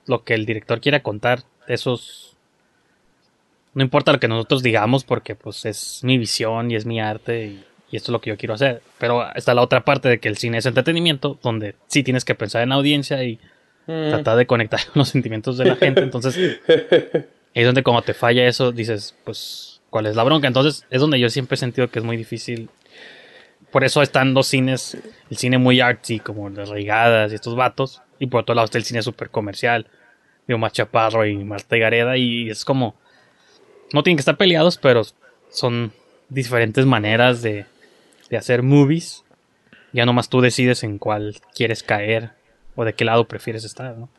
lo que el director quiera contar, esos... No importa lo que nosotros digamos porque pues es mi visión y es mi arte y, y esto es lo que yo quiero hacer. Pero está la otra parte de que el cine es entretenimiento, donde sí tienes que pensar en la audiencia y mm, tratar de conectar con [laughs] los sentimientos de la gente. Entonces, [laughs] es donde cuando te falla eso, dices, pues, ¿cuál es la bronca? Entonces, es donde yo siempre he sentido que es muy difícil. Por eso están los cines, el cine muy artsy, como las regadas y estos vatos, y por otro lado está el cine súper comercial, de Omar Chaparro y Marta y Gareda, y es como, no tienen que estar peleados, pero son diferentes maneras de, de hacer movies. Ya nomás tú decides en cuál quieres caer o de qué lado prefieres estar, ¿no?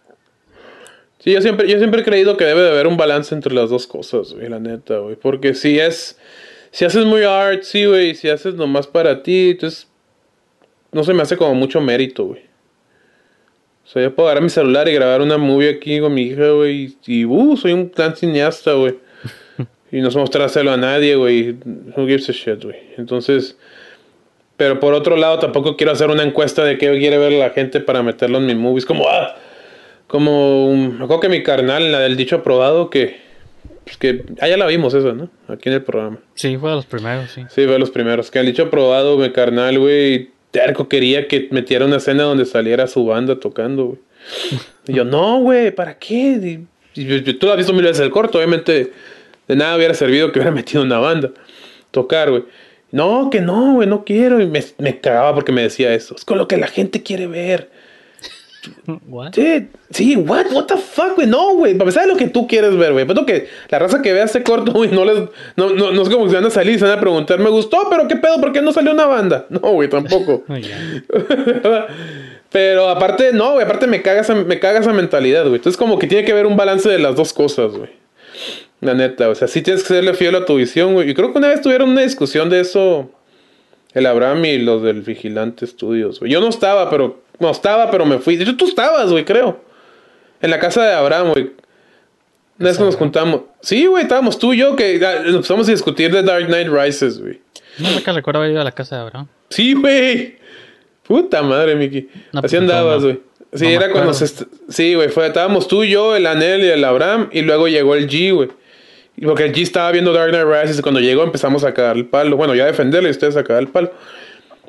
Sí, yo siempre, yo siempre he creído que debe de haber un balance entre las dos cosas, güey, la neta, güey. Porque si es. Si haces muy artsy, güey, si haces nomás para ti, entonces. No se me hace como mucho mérito, güey. O sea, yo puedo agarrar mi celular y grabar una movie aquí con mi hija, güey. Y, uh, soy un gran cineasta, güey. [laughs] y no se mostrárselo a nadie, güey. Who gives a shit, güey. Entonces. Pero por otro lado, tampoco quiero hacer una encuesta de qué quiere ver la gente para meterlo en mi movies. Como, ah, como, um, me acuerdo que mi carnal, la del dicho aprobado, que pues, que ah, ya la vimos eso, ¿no? Aquí en el programa. Sí, fue de los primeros, sí. Sí, fue de los primeros. Que el dicho aprobado, mi carnal, güey. Terco quería que metiera una escena donde saliera su banda tocando, güey. Y yo, no, güey, ¿para qué? Y, y- y tú has visto mil veces el corto, obviamente de nada hubiera servido que hubiera [laughs] metido una banda. Tocar, güey. No, que no, güey, no quiero. Y me, me cagaba porque me decía eso. Es con lo que la gente quiere ver. What? Sí, sí, what, what the fuck, güey, no, güey, para empezar lo que tú quieres ver, güey, pero que la raza que vea este corto, güey, no les, no, no, no es como que se van a salir y se van a preguntar, me gustó, pero qué pedo, ¿por qué no salió una banda? [laughs] No, güey, tampoco. [laughs] [laughs] Pero aparte, no, güey, aparte me caga esa, me caga esa mentalidad, güey, entonces como que tiene que haber un balance de las dos cosas, güey. La neta, o sea, sí tienes que serle fiel a tu visión, güey, y creo que una vez tuvieron una discusión de eso, el Abraham y los del Vigilante Studios, güey. Yo no estaba, pero. No estaba, pero me fui. De hecho, tú estabas, güey, creo. En la casa de Abraham, güey. Una vez que nos juntamos. Sí, güey, estábamos tú y yo que nos empezamos a discutir de Dark Knight Rises, güey. No que recuerdo haber ido a la casa de Abraham. Sí, güey. Puta madre, Miki. No, pues, Así andabas, no. güey. Sí, No era cuando se... Sí, güey, fue... Estábamos tú y yo, el Anel y el Abraham, y luego llegó el G, güey. Porque el G estaba viendo Dark Knight Rises, y cuando llegó empezamos a cagar el palo. Bueno, yo a defenderle y ustedes a cagar el palo.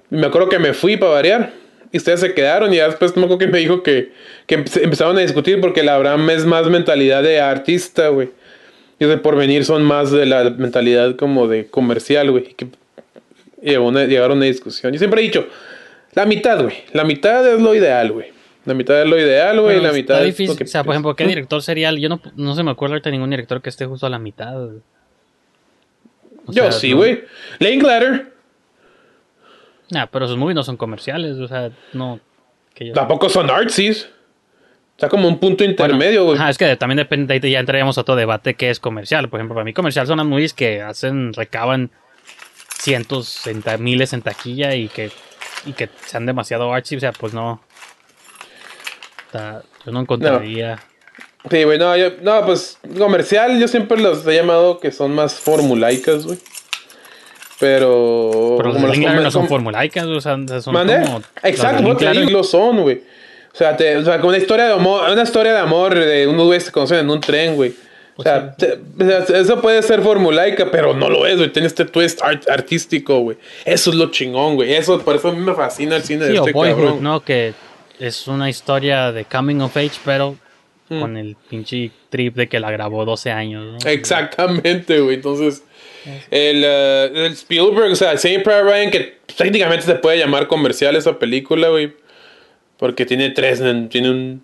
Y me acuerdo que me fui para variar. Y ustedes se quedaron y ya después me acuerdo que me dijo que, que empe- empezaron a discutir porque el Abraham es más mentalidad de artista, güey. Y de por venir son más de la mentalidad como de comercial, güey. Y que una- llegaron a una discusión. Yo siempre he dicho, la mitad, güey. La mitad es lo ideal, güey. La mitad es lo ideal, güey. La mitad está es difícil. lo que... O sea, por ejemplo, ¿qué director serial? Yo no, no se me acuerda ahorita ningún director que esté justo a la mitad. güey. O Yo sea, sí, no- güey. Linklater Nah, pero sus movies no son comerciales. O sea, no. Que yo... tampoco son artsies. Está como un punto Bueno, intermedio, güey. ajá, es que también depende, ahí ya entraríamos a otro debate que es comercial. Por ejemplo, para mí comercial son las movies que hacen, recaban cientos, miles en taquilla y que, y que sean demasiado artsy. O sea, pues no. Está- yo no encontraría. Sí, güey, no, yo- no, pues comercial yo siempre los he llamado que son más formulaicas, güey. Pero... Pero como las comer- no son como- formulaicas, o sea, son como... Exacto, porque ahí Linklater- lo son, güey. O sea, te- o sea, con una historia de amor, una historia de amor de unos güeyes que se conocen en un tren, güey. O sea, te- o sea, eso puede ser formulaica, pero no lo es, güey. Tiene este twist art- artístico, güey. Eso es lo chingón, güey. Eso, por eso a mí me fascina el cine Sí, de este Boyhood, cabrón. ¿no? Que es una historia de coming of age, pero Mm. con el pinche trip de que la grabó 12 años, ¿no? Exactamente, güey. Entonces, el, eh, el Spielberg, o sea, Saving Private Ryan, que técnicamente se puede llamar comercial esa película, güey. Porque tiene tres, tiene un.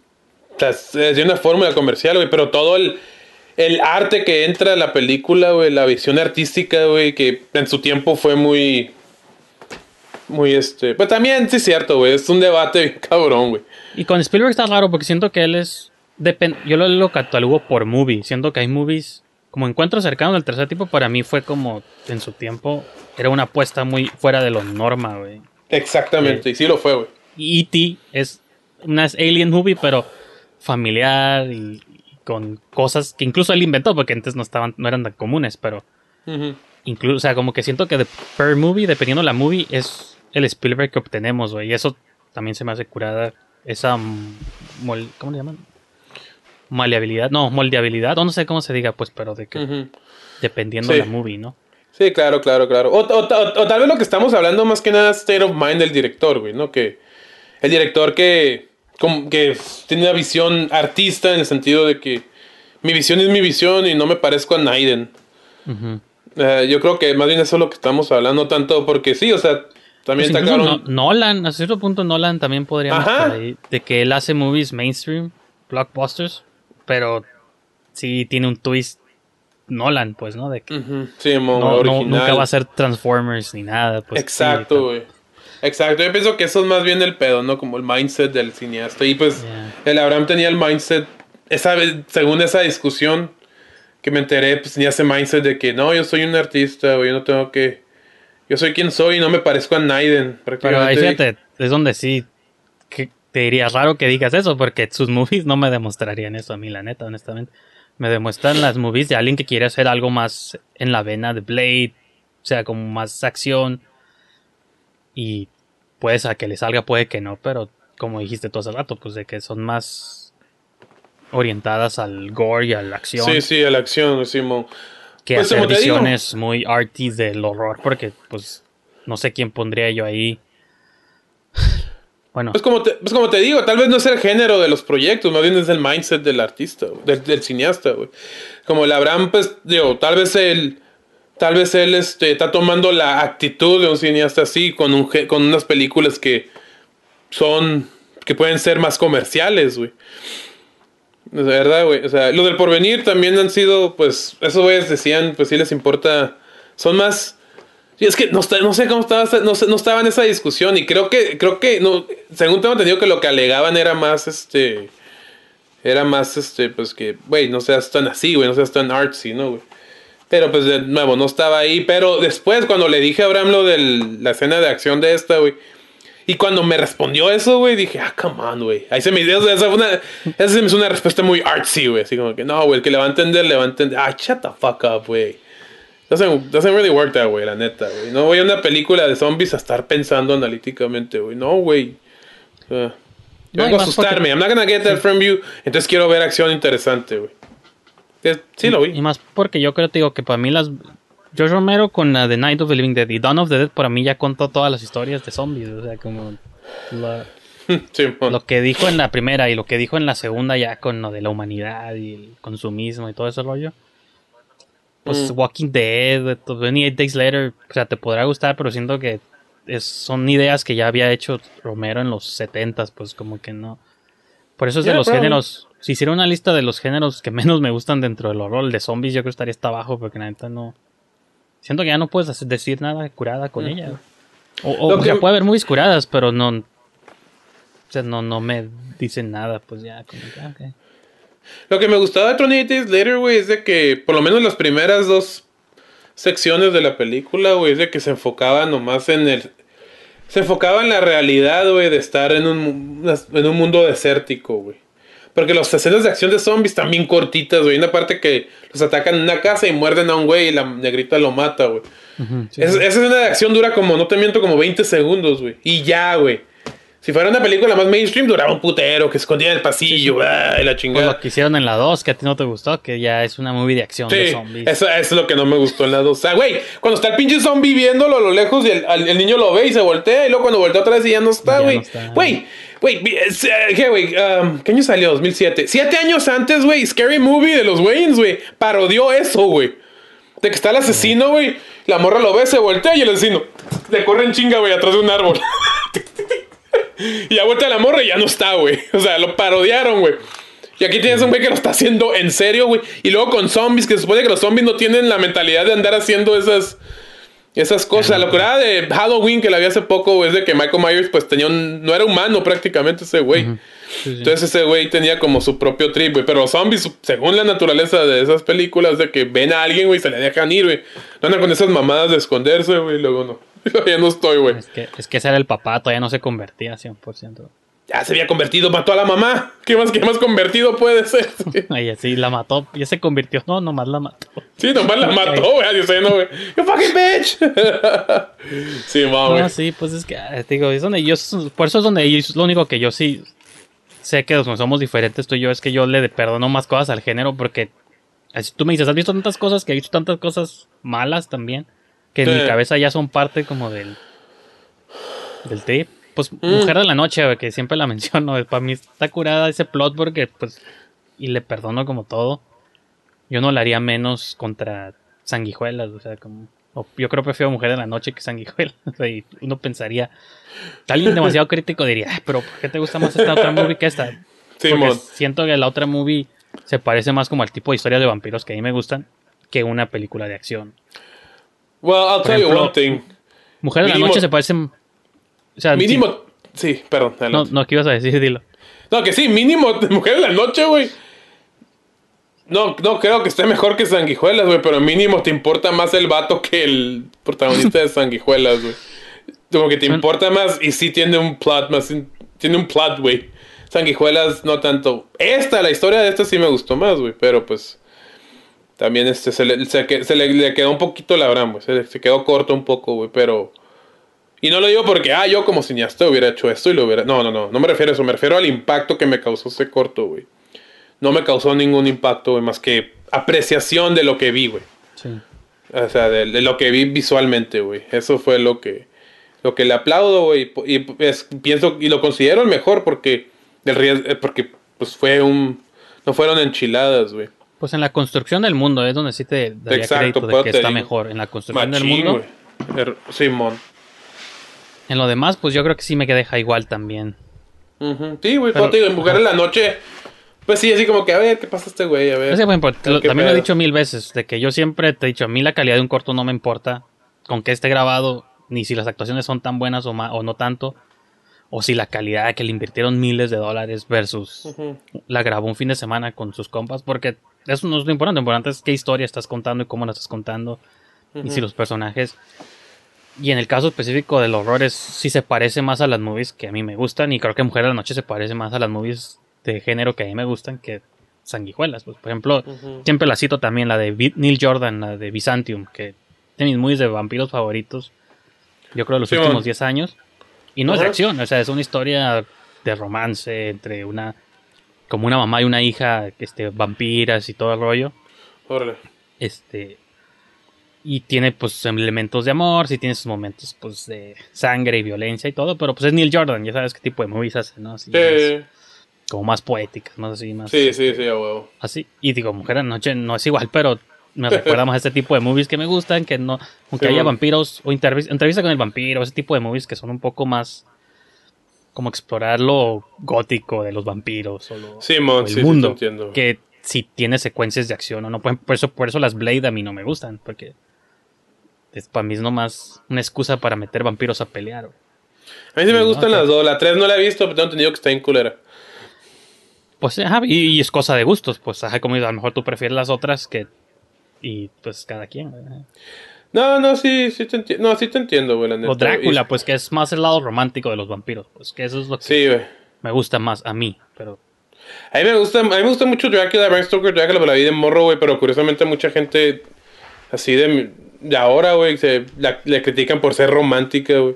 Tiene una fórmula comercial, güey. Pero todo el, el arte que entra a la película, güey, la visión artística, güey, que en su tiempo fue muy. Muy este. Pues también, sí, es cierto, güey. Es un debate cabrón, güey. Y con Spielberg está raro porque siento que él es... depen- yo lo, lo catalogo por movie. Siento que hay movies... Como encuentros cercanos del tercer tipo, para mí fue como... En su tiempo, era una apuesta muy fuera de lo norma, güey. Exactamente. Y sí lo fue, güey. E.T. es una es alien movie, pero familiar y, y con cosas que incluso él inventó, porque antes no estaban, no eran tan comunes, pero incluso, o sea, como que siento que de per movie, dependiendo de la movie, es el Spielberg que obtenemos, güey. Y eso también se me hace curada. Esa mol- ¿cómo le llaman? Maleabilidad, no, moldeabilidad, o no sé cómo se diga, pues, pero de que dependiendo Sí. de la movie, ¿no? Sí, claro, claro, claro. O, o- o- o tal vez lo que estamos hablando más que nada es state of mind del director, güey, ¿no? Que el director que, como que tiene una visión artista en el sentido de que mi visión es mi visión y no me parezco a Naiden. Eh, yo creo que más bien eso es lo que estamos hablando, tanto porque sí, o sea, también Pues está cabrón. No- Nolan, a cierto punto Nolan también podríamos Ajá. por ahí, de que él hace movies mainstream, blockbusters, pero sí tiene un twist Nolan, pues, ¿no? De que Sí, no, nunca va a ser Transformers ni nada. Pues, Exacto, sí, güey. Exacto, yo pienso que eso es más bien el pedo, ¿no? Como el mindset del cineasta. Y pues Yeah. el Abraham tenía el mindset, esa vez, según esa discusión que me enteré, pues tenía ese mindset de que no, yo soy un artista, güey, yo no tengo que... Yo soy quien soy y no me parezco a Naiden. Pero ahí fíjate, es donde sí que te diría raro que digas eso, porque sus movies no me demostrarían eso a mí, la neta, honestamente. Me demuestran las movies de alguien que quiere hacer algo más en la vena de Blade, o sea, como más acción. Y puede ser que le salga, puede que no, pero como dijiste tú hace rato, pues de que son más orientadas al gore y a la acción. Sí, sí, a la acción, Simón. que Pues, hacer digo. visiones muy arty del horror, porque pues no sé quién pondría yo ahí. Bueno, Pues como, te, pues como te digo, tal vez no es el género de los proyectos, más bien es el mindset del artista, del, cineasta, güey. Como el Abraham, pues, digo, tal vez él, tal vez él este, está tomando la actitud de un cineasta así, con, un, con unas películas que son, que pueden ser más comerciales, güey. Verdad, güey. O sea, lo del porvenir también han sido, pues, esos güeyes decían, pues sí les importa, son más... Sí, es que no, está- no sé cómo estaba, no, no estaba en esa discusión y creo que, creo que, según tengo entendido que lo que alegaban era más, este, era más, este, pues que, güey, no seas tan así, güey, no seas tan artsy, ¿no, güey? Pero pues de nuevo, no estaba ahí, pero después cuando le dije a Abraham lo de la escena de acción de esta, güey, y cuando me respondió eso, güey, dije, ah, come on, güey. Ahí se me dio, esa, fue una, esa se me hizo una respuesta muy artsy, güey. Así como que, no, güey, el que le va a entender, le va a entender. Ah, shut the fuck up, güey. Doesn't, doesn't really work that way, la neta, güey. No voy a una película de zombies a estar pensando analíticamente, güey. No, güey. O sea, yo No, y vengo a más porque- asustarme. I'm not gonna get that from you. Entonces quiero ver acción interesante, güey. Sí lo y vi. más porque yo creo, te digo, que para mí las... George Romero con la de Night of the Living Dead y Dawn of the Dead para mí ya contó todas las historias de zombies, o sea, como... la- [laughs] Sí, lo que dijo en la primera y lo que dijo en la segunda ya con lo de la humanidad y el consumismo y todo ese rollo. Pues Mm. Walking Dead, 28 Days Later, o sea, te podrá gustar, pero siento que es- son ideas que ya había hecho Romero en los 70s, pues como que no. Por eso es de los probably. géneros. Si hiciera una lista de los géneros que [laughs] menos me gustan dentro del horror, el de zombies yo creo que estaría hasta abajo, porque la neta no. Siento que ya no puedes hacer- decir nada curada con ella. O, o, sea, puede haber movies curadas, pero no. O sea, no, no me dicen nada, pues ya, como que, ah, ok. Lo que me gustaba de 28 Days Later, güey, es de que por lo menos las primeras dos secciones de la película, güey, es de que se enfocaba nomás en el... Se enfocaba en la realidad, güey, de estar en un, en un mundo desértico, güey. Porque las escenas de acción de zombies están bien cortitas, güey. Hay una parte que los atacan en una casa y muerden a un güey y la negrita lo mata, güey. Sí, sí. esa escena de acción dura como, no te miento, como 20 segundos, güey. Y ya, güey. Si fuera una película más mainstream, duraba un putero que escondía en el pasillo, ah, y la Pues chingada. lo que hicieron en la 2, que a ti no te gustó, que ya es una movie de acción de Sí, zombies. eso, eso es lo que no me gustó en la 2. O sea, güey, cuando está el pinche zombie viéndolo a lo lejos y el, al- el niño lo ve y se voltea, y luego cuando voltea otra vez y ya no está, güey. Güey, güey, eh, ¿qué, güey? Um, ¿Qué año salió? 2007. Siete años antes, güey, Scary Movie de los Waynes, güey, parodió eso, güey. De que está el asesino, güey, la morra lo ve, se voltea y el asesino le corre en chinga, güey, atrás de un árbol. [laughs] [laughs] y ya vuelta la morra y ya no está, güey. O sea, lo parodiaron, güey. Y aquí tienes un güey que lo está haciendo en serio, güey. Y luego con zombies, que se supone que los zombies no tienen la mentalidad de andar haciendo esas, esas cosas. La locura de Halloween que la vi hace poco, güey, es de que Michael Myers, pues tenía un. No era humano prácticamente ese güey. Sí, sí. Entonces ese güey tenía como su propio trip, güey. Pero los zombies, según la naturaleza de esas películas, de que ven a alguien, güey, se le dejan ir, güey. No andan con esas mamadas de esconderse, güey. y Luego no. [laughs] ya no estoy, güey. Es que, es que ese era el papá, todavía no se convertía 100%. Ya se había convertido, mató a la mamá. ¿Qué más, qué más convertido puede ser? [laughs] Ahí así la mató, ya se convirtió. No, nomás la mató. Sí, nomás la [laughs] mató, güey. Yo sé, no, güey. You fucking bitch. sí, ma, güey. No, sí, pues es que, ah, te digo, es donde yo, por eso es donde yo, es lo único que yo sí sé que somos diferentes tú y yo, es que yo le perdono más cosas al género porque así tú me dices, ¿has visto tantas cosas que he visto tantas cosas malas también? Que en mi cabeza ya son parte como del, del trip. Pues Mujer de la Noche, que siempre la [laughs] menciono, para mí está curada ese plot porque, pues, y le perdono como todo. Yo no le haría menos contra sanguijuelas, o sea, como... o yo creo que prefiero Mujer de la Noche que sanguijuelas. [laughs] O sea, y uno pensaría... Alguien demasiado crítico diría, "Ay, pero ¿por qué te gusta más esta otra movie que esta? Sí, Porque siento que la otra movie se parece más como al tipo de historias de vampiros que a mí me gustan que una película de acción. Well, I'll tell you ejemplo, one thing. Mujer de la Mínimo- Noche se parece... O sea, Mínimo. Sí, perdón. sí- no, adelante. no, ¿qué ibas a decir? Dilo. No, que sí, mínimo Mujer de la Noche, güey. No, no creo que esté mejor que Sanguijuelas, güey, pero mínimo te importa más el vato que el protagonista de Sanguijuelas, güey. Como que te importa más y sí tiene un plot más, tiene un plot, güey. Sanguijuelas no tanto. Esta, la historia de esta sí me gustó más, güey, pero pues también este se le, se, se le, le quedó un poquito la brama, güey. Se, se quedó corto un poco, güey, pero y no lo digo porque, ah, yo como cineasta hubiera hecho esto y lo hubiera. No, no, no. No me refiero a eso. Me refiero al impacto que me causó ese corto, güey. no me causó ningún impacto, güey, más que apreciación de lo que vi, güey. Sí. O sea, de, de lo que vi visualmente, güey. Eso fue lo que, lo que le aplaudo, güey. Y, y es- pienso, y lo considero el mejor porque, del eh, porque pues fue un, no fueron enchiladas, güey. Pues en la construcción del mundo es donde sí te daría Exacto, crédito de que está digo. mejor. En la construcción del mundo. Er- Simón. En lo demás, pues yo creo que sí me deja igual también. Sí, güey, Pero- te digo, en Mujer en la Noche, pues sí, así como que, a ver, ¿qué pasa este güey? A ver. Lo- ¿Qué también lo he dicho mil veces, de que yo siempre te he dicho, a mí la calidad de un corto no me importa, con que esté grabado, ni si las actuaciones son tan buenas o, no tanto, o si la calidad que le invirtieron miles de dólares versus la grabó un fin de semana con sus compas, porque eso no es lo importante, lo importante es qué historia estás contando y cómo la estás contando, y si los personajes... Y en el caso específico del horror es sí se parece más a las movies que a mí me gustan y creo que Mujer de la Noche se parece más a las movies de género que a mí me gustan que sanguijuelas. Pues, por ejemplo, siempre la cito también, la de Vi- Neil Jordan, la de Byzantium, que es de mis movies de vampiros favoritos, yo creo de los últimos 10 años. Y no es de acción, o sea, es una historia de romance entre una... como una mamá y una hija, este, vampiras y todo el rollo. Órale. Este. Y tiene pues elementos de amor, sí tiene sus momentos pues de sangre y violencia y todo, pero pues es Neil Jordan, ya sabes qué tipo de movies hace, ¿no? Así, Sí, como más poéticas, más así, más sí, sí, sí, a huevo. así. Y digo, Mujer en la Noche no es igual, pero me recuerda más a este tipo de movies que me gustan, que no, aunque Sí, haya vampiros o intervis- entrevista con el vampiro, ese tipo de movies que son un poco más como explorar lo gótico de los vampiros o, lo- Simón, o sí, el sí, mundo, te entiendo. que si tiene secuencias de acción o no, por por eso, por eso las Blade a mí no me gustan, porque es, para mí es nomás una excusa para meter vampiros a pelear. güey. A mí sí me Sí, gustan no, las dos. La 3 no la he visto, pero tengo entendido que está en culera. Pues, ajá, y, y es cosa de gustos, pues, ajá, como a lo mejor tú prefieres las otras que... Y pues cada quien. güey. No, no, sí, sí te entiendo. No, sí te entiendo, güey. O Drácula, Y- pues que es más el lado romántico de los vampiros, pues que eso es lo que Sí, me gusta más a mí, pero A mí me gusta, a mí me gusta mucho Drácula, Bram Stoker, Drácula, pero la vi de morro, güey, pero curiosamente mucha gente así de, de ahora, güey, se la, le critican por ser romántica, güey.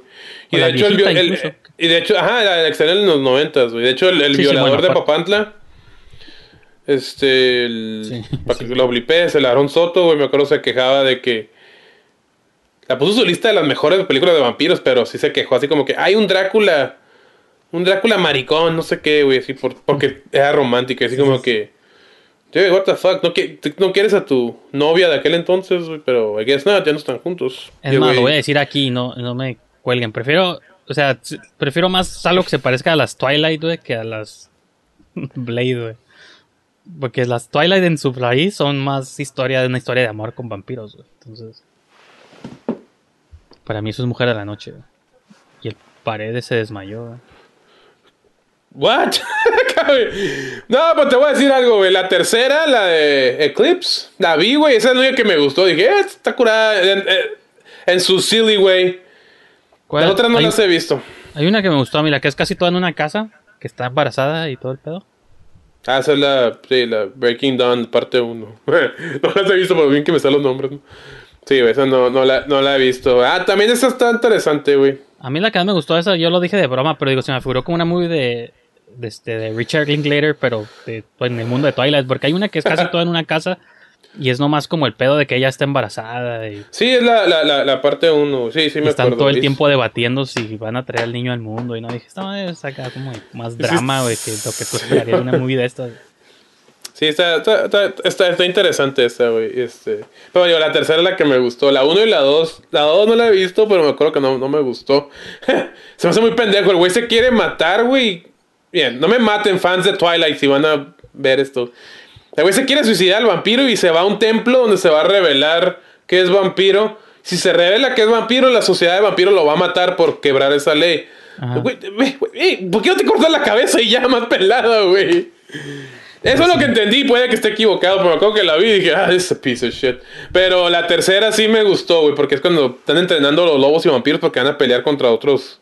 Y O de hecho, el, el- y de hecho, ajá, la, salió en los noventas, güey. De hecho, el, el Sí, sí, violador bueno, de aparte- Papantla, este, el, Sí, para que lo blipes, el Aaron Soto, güey, me acuerdo se quejaba de que la puso su lista de las mejores películas de vampiros, pero sí se quejó así como que hay un Drácula, un Drácula maricón, no sé qué, güey, así por, porque era romántica, así como que, dude, what the fuck, no, tú no quieres a tu novia de aquel entonces, güey, pero I guess not, ya no están juntos. es más, güey, lo voy a decir aquí, no, no me cuelguen. Prefiero, o sea, prefiero más algo que se parezca a las Twilight, güey, que a las [laughs] Blade, güey. Porque las Twilight en su raíz son más historia de una historia de amor con vampiros, güey. Entonces, para mí eso es Mujer de la Noche, güey. Y el Paredes se desmayó, güey. What? [laughs] no, pues te voy a decir algo, güey. La tercera, la de Eclipse, la vi, güey. Esa es la única que me gustó. Dije, eh, está curada en, en- en su silly, güey. ¿Cuál? Las otras no Hay- las he visto. Hay una que me gustó a mí, la que es casi toda en una casa, que está embarazada y todo el pedo. Ah, esa es la, sí, la Breaking Dawn, parte 1. [laughs] no las he visto, pero bien que me salen los nombres. ¿no? Sí, esa no, no, la, no la he visto. Ah, también esa está interesante, güey. A mí la que más me gustó esa, yo lo dije de broma, pero digo, se me figuró como una movie de, de, este, de Richard Linklater, pero de, en el mundo de Twilight, porque hay una que es casi toda en una casa y es nomás como el pedo de que ella está embarazada y, Sí, es la, la, la, la parte 1. Sí, sí, me están acuerdo. todo el tiempo debatiendo si van a traer al niño al mundo y no dije, esta madre es acá como más drama, güey, que lo que tú esperarías de una movie de estas. Sí, está, está, está, está, está interesante esa, güey. Este. Pero digo, la tercera es la que me gustó. La 1 y la 2. La 2 no la he visto, pero me acuerdo que no, no me gustó. [laughs] se me hace muy pendejo. El güey se quiere matar, güey. Bien, no me maten fans de Twilight si van a ver esto. El güey se quiere suicidar al vampiro y se va a un templo donde se va a revelar que es vampiro. Si se revela que es vampiro, la sociedad de vampiros lo va a matar por quebrar esa ley. Ajá. Güey, güey, güey, ¿por qué no te cortas la cabeza y ya más pelada, güey? Eso es lo que entendí, puede que esté equivocado, pero me acuerdo que la vi y dije, ah, es a piece of shit. Pero la tercera sí me gustó, güey, porque es cuando están entrenando los lobos y vampiros porque van a pelear contra otros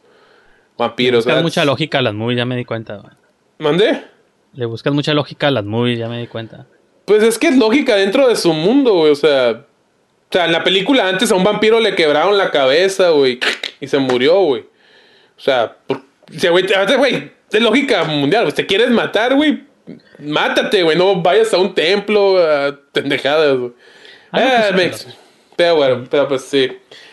vampiros. Buscan ¿verdad? mucha lógica a las movies, ya me di cuenta, güey. ¿Mandé? Le buscan mucha lógica a las movies, ya me di cuenta. Pues es que es lógica dentro de su mundo, güey, o sea... O sea, en la película antes a un vampiro le quebraron la cabeza, güey, y se murió, güey. O sea, por- o sea, güey, te- güey, es lógica mundial, güey. Te quieres matar, güey, mátate, güey. No vayas a un templo, a pendejadas, güey. Ah, Eh, makes- pero- bueno, pero pues sí.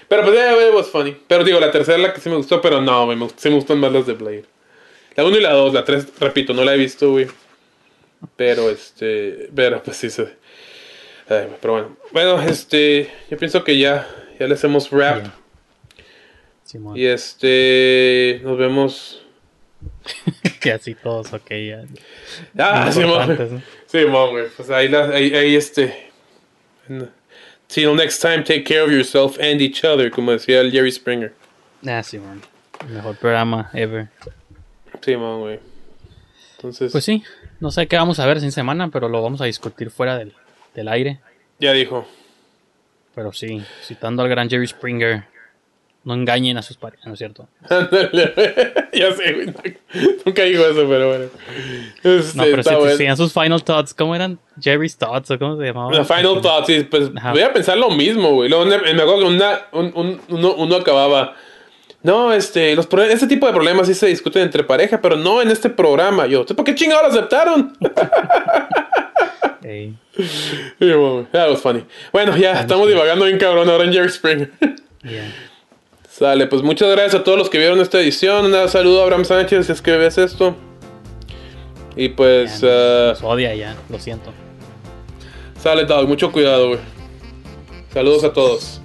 Pero pues yeah, it was funny. Pero digo, la tercera la que sí me gustó, pero no, güey, me, sí me gustan más las de Blade. La 1 y la 2, la 3, repito, no la he visto, güey. Pero este, pero pues sí se. Ay, pero bueno. Bueno, este, yo pienso que ya, ya le hacemos rap. Ya. Simón. Y este, nos vemos. [laughs] Y así todos, ok, ya. Ah, Simón. Simón, güey. Pues ahí, la, ahí, ahí este. Till next time, take care of yourself and each other, como decía el Jerry Springer. Ah, Simón. El mejor programa ever. Simón, güey. Entonces, Pues sí, no sé qué vamos a ver sin semana, pero lo vamos a discutir fuera del, del aire. ya dijo. Pero sí, citando al gran Jerry Springer, no engañen a sus parejas, ¿no es cierto? [laughs] Ya sé, güey. Nunca dijo eso, pero bueno. Este, No, pero si bueno. decían sus final thoughts, ¿cómo eran? Jerry's thoughts, ¿o cómo se llamaba? La final thought, sí, pues Ajá. voy a pensar lo mismo, güey. Me acuerdo que una, un, un- uno, uno acababa. No, este, los este tipo de problemas sí se discuten entre pareja, pero no en este programa. Yo, ¿por qué chingados lo aceptaron? [laughs] Ey, Y yo, güey, That was funny. Bueno, ya estamos divagando bien cabrón ahora en Jerry Springer. yeah. Sale, pues muchas gracias a todos los que vieron esta edición. Un saludo a Abraham Sánchez si es que ves esto. Y pues, Ya, nos odia ya, lo siento. sale, Dog, mucho cuidado, güey. Saludos a todos.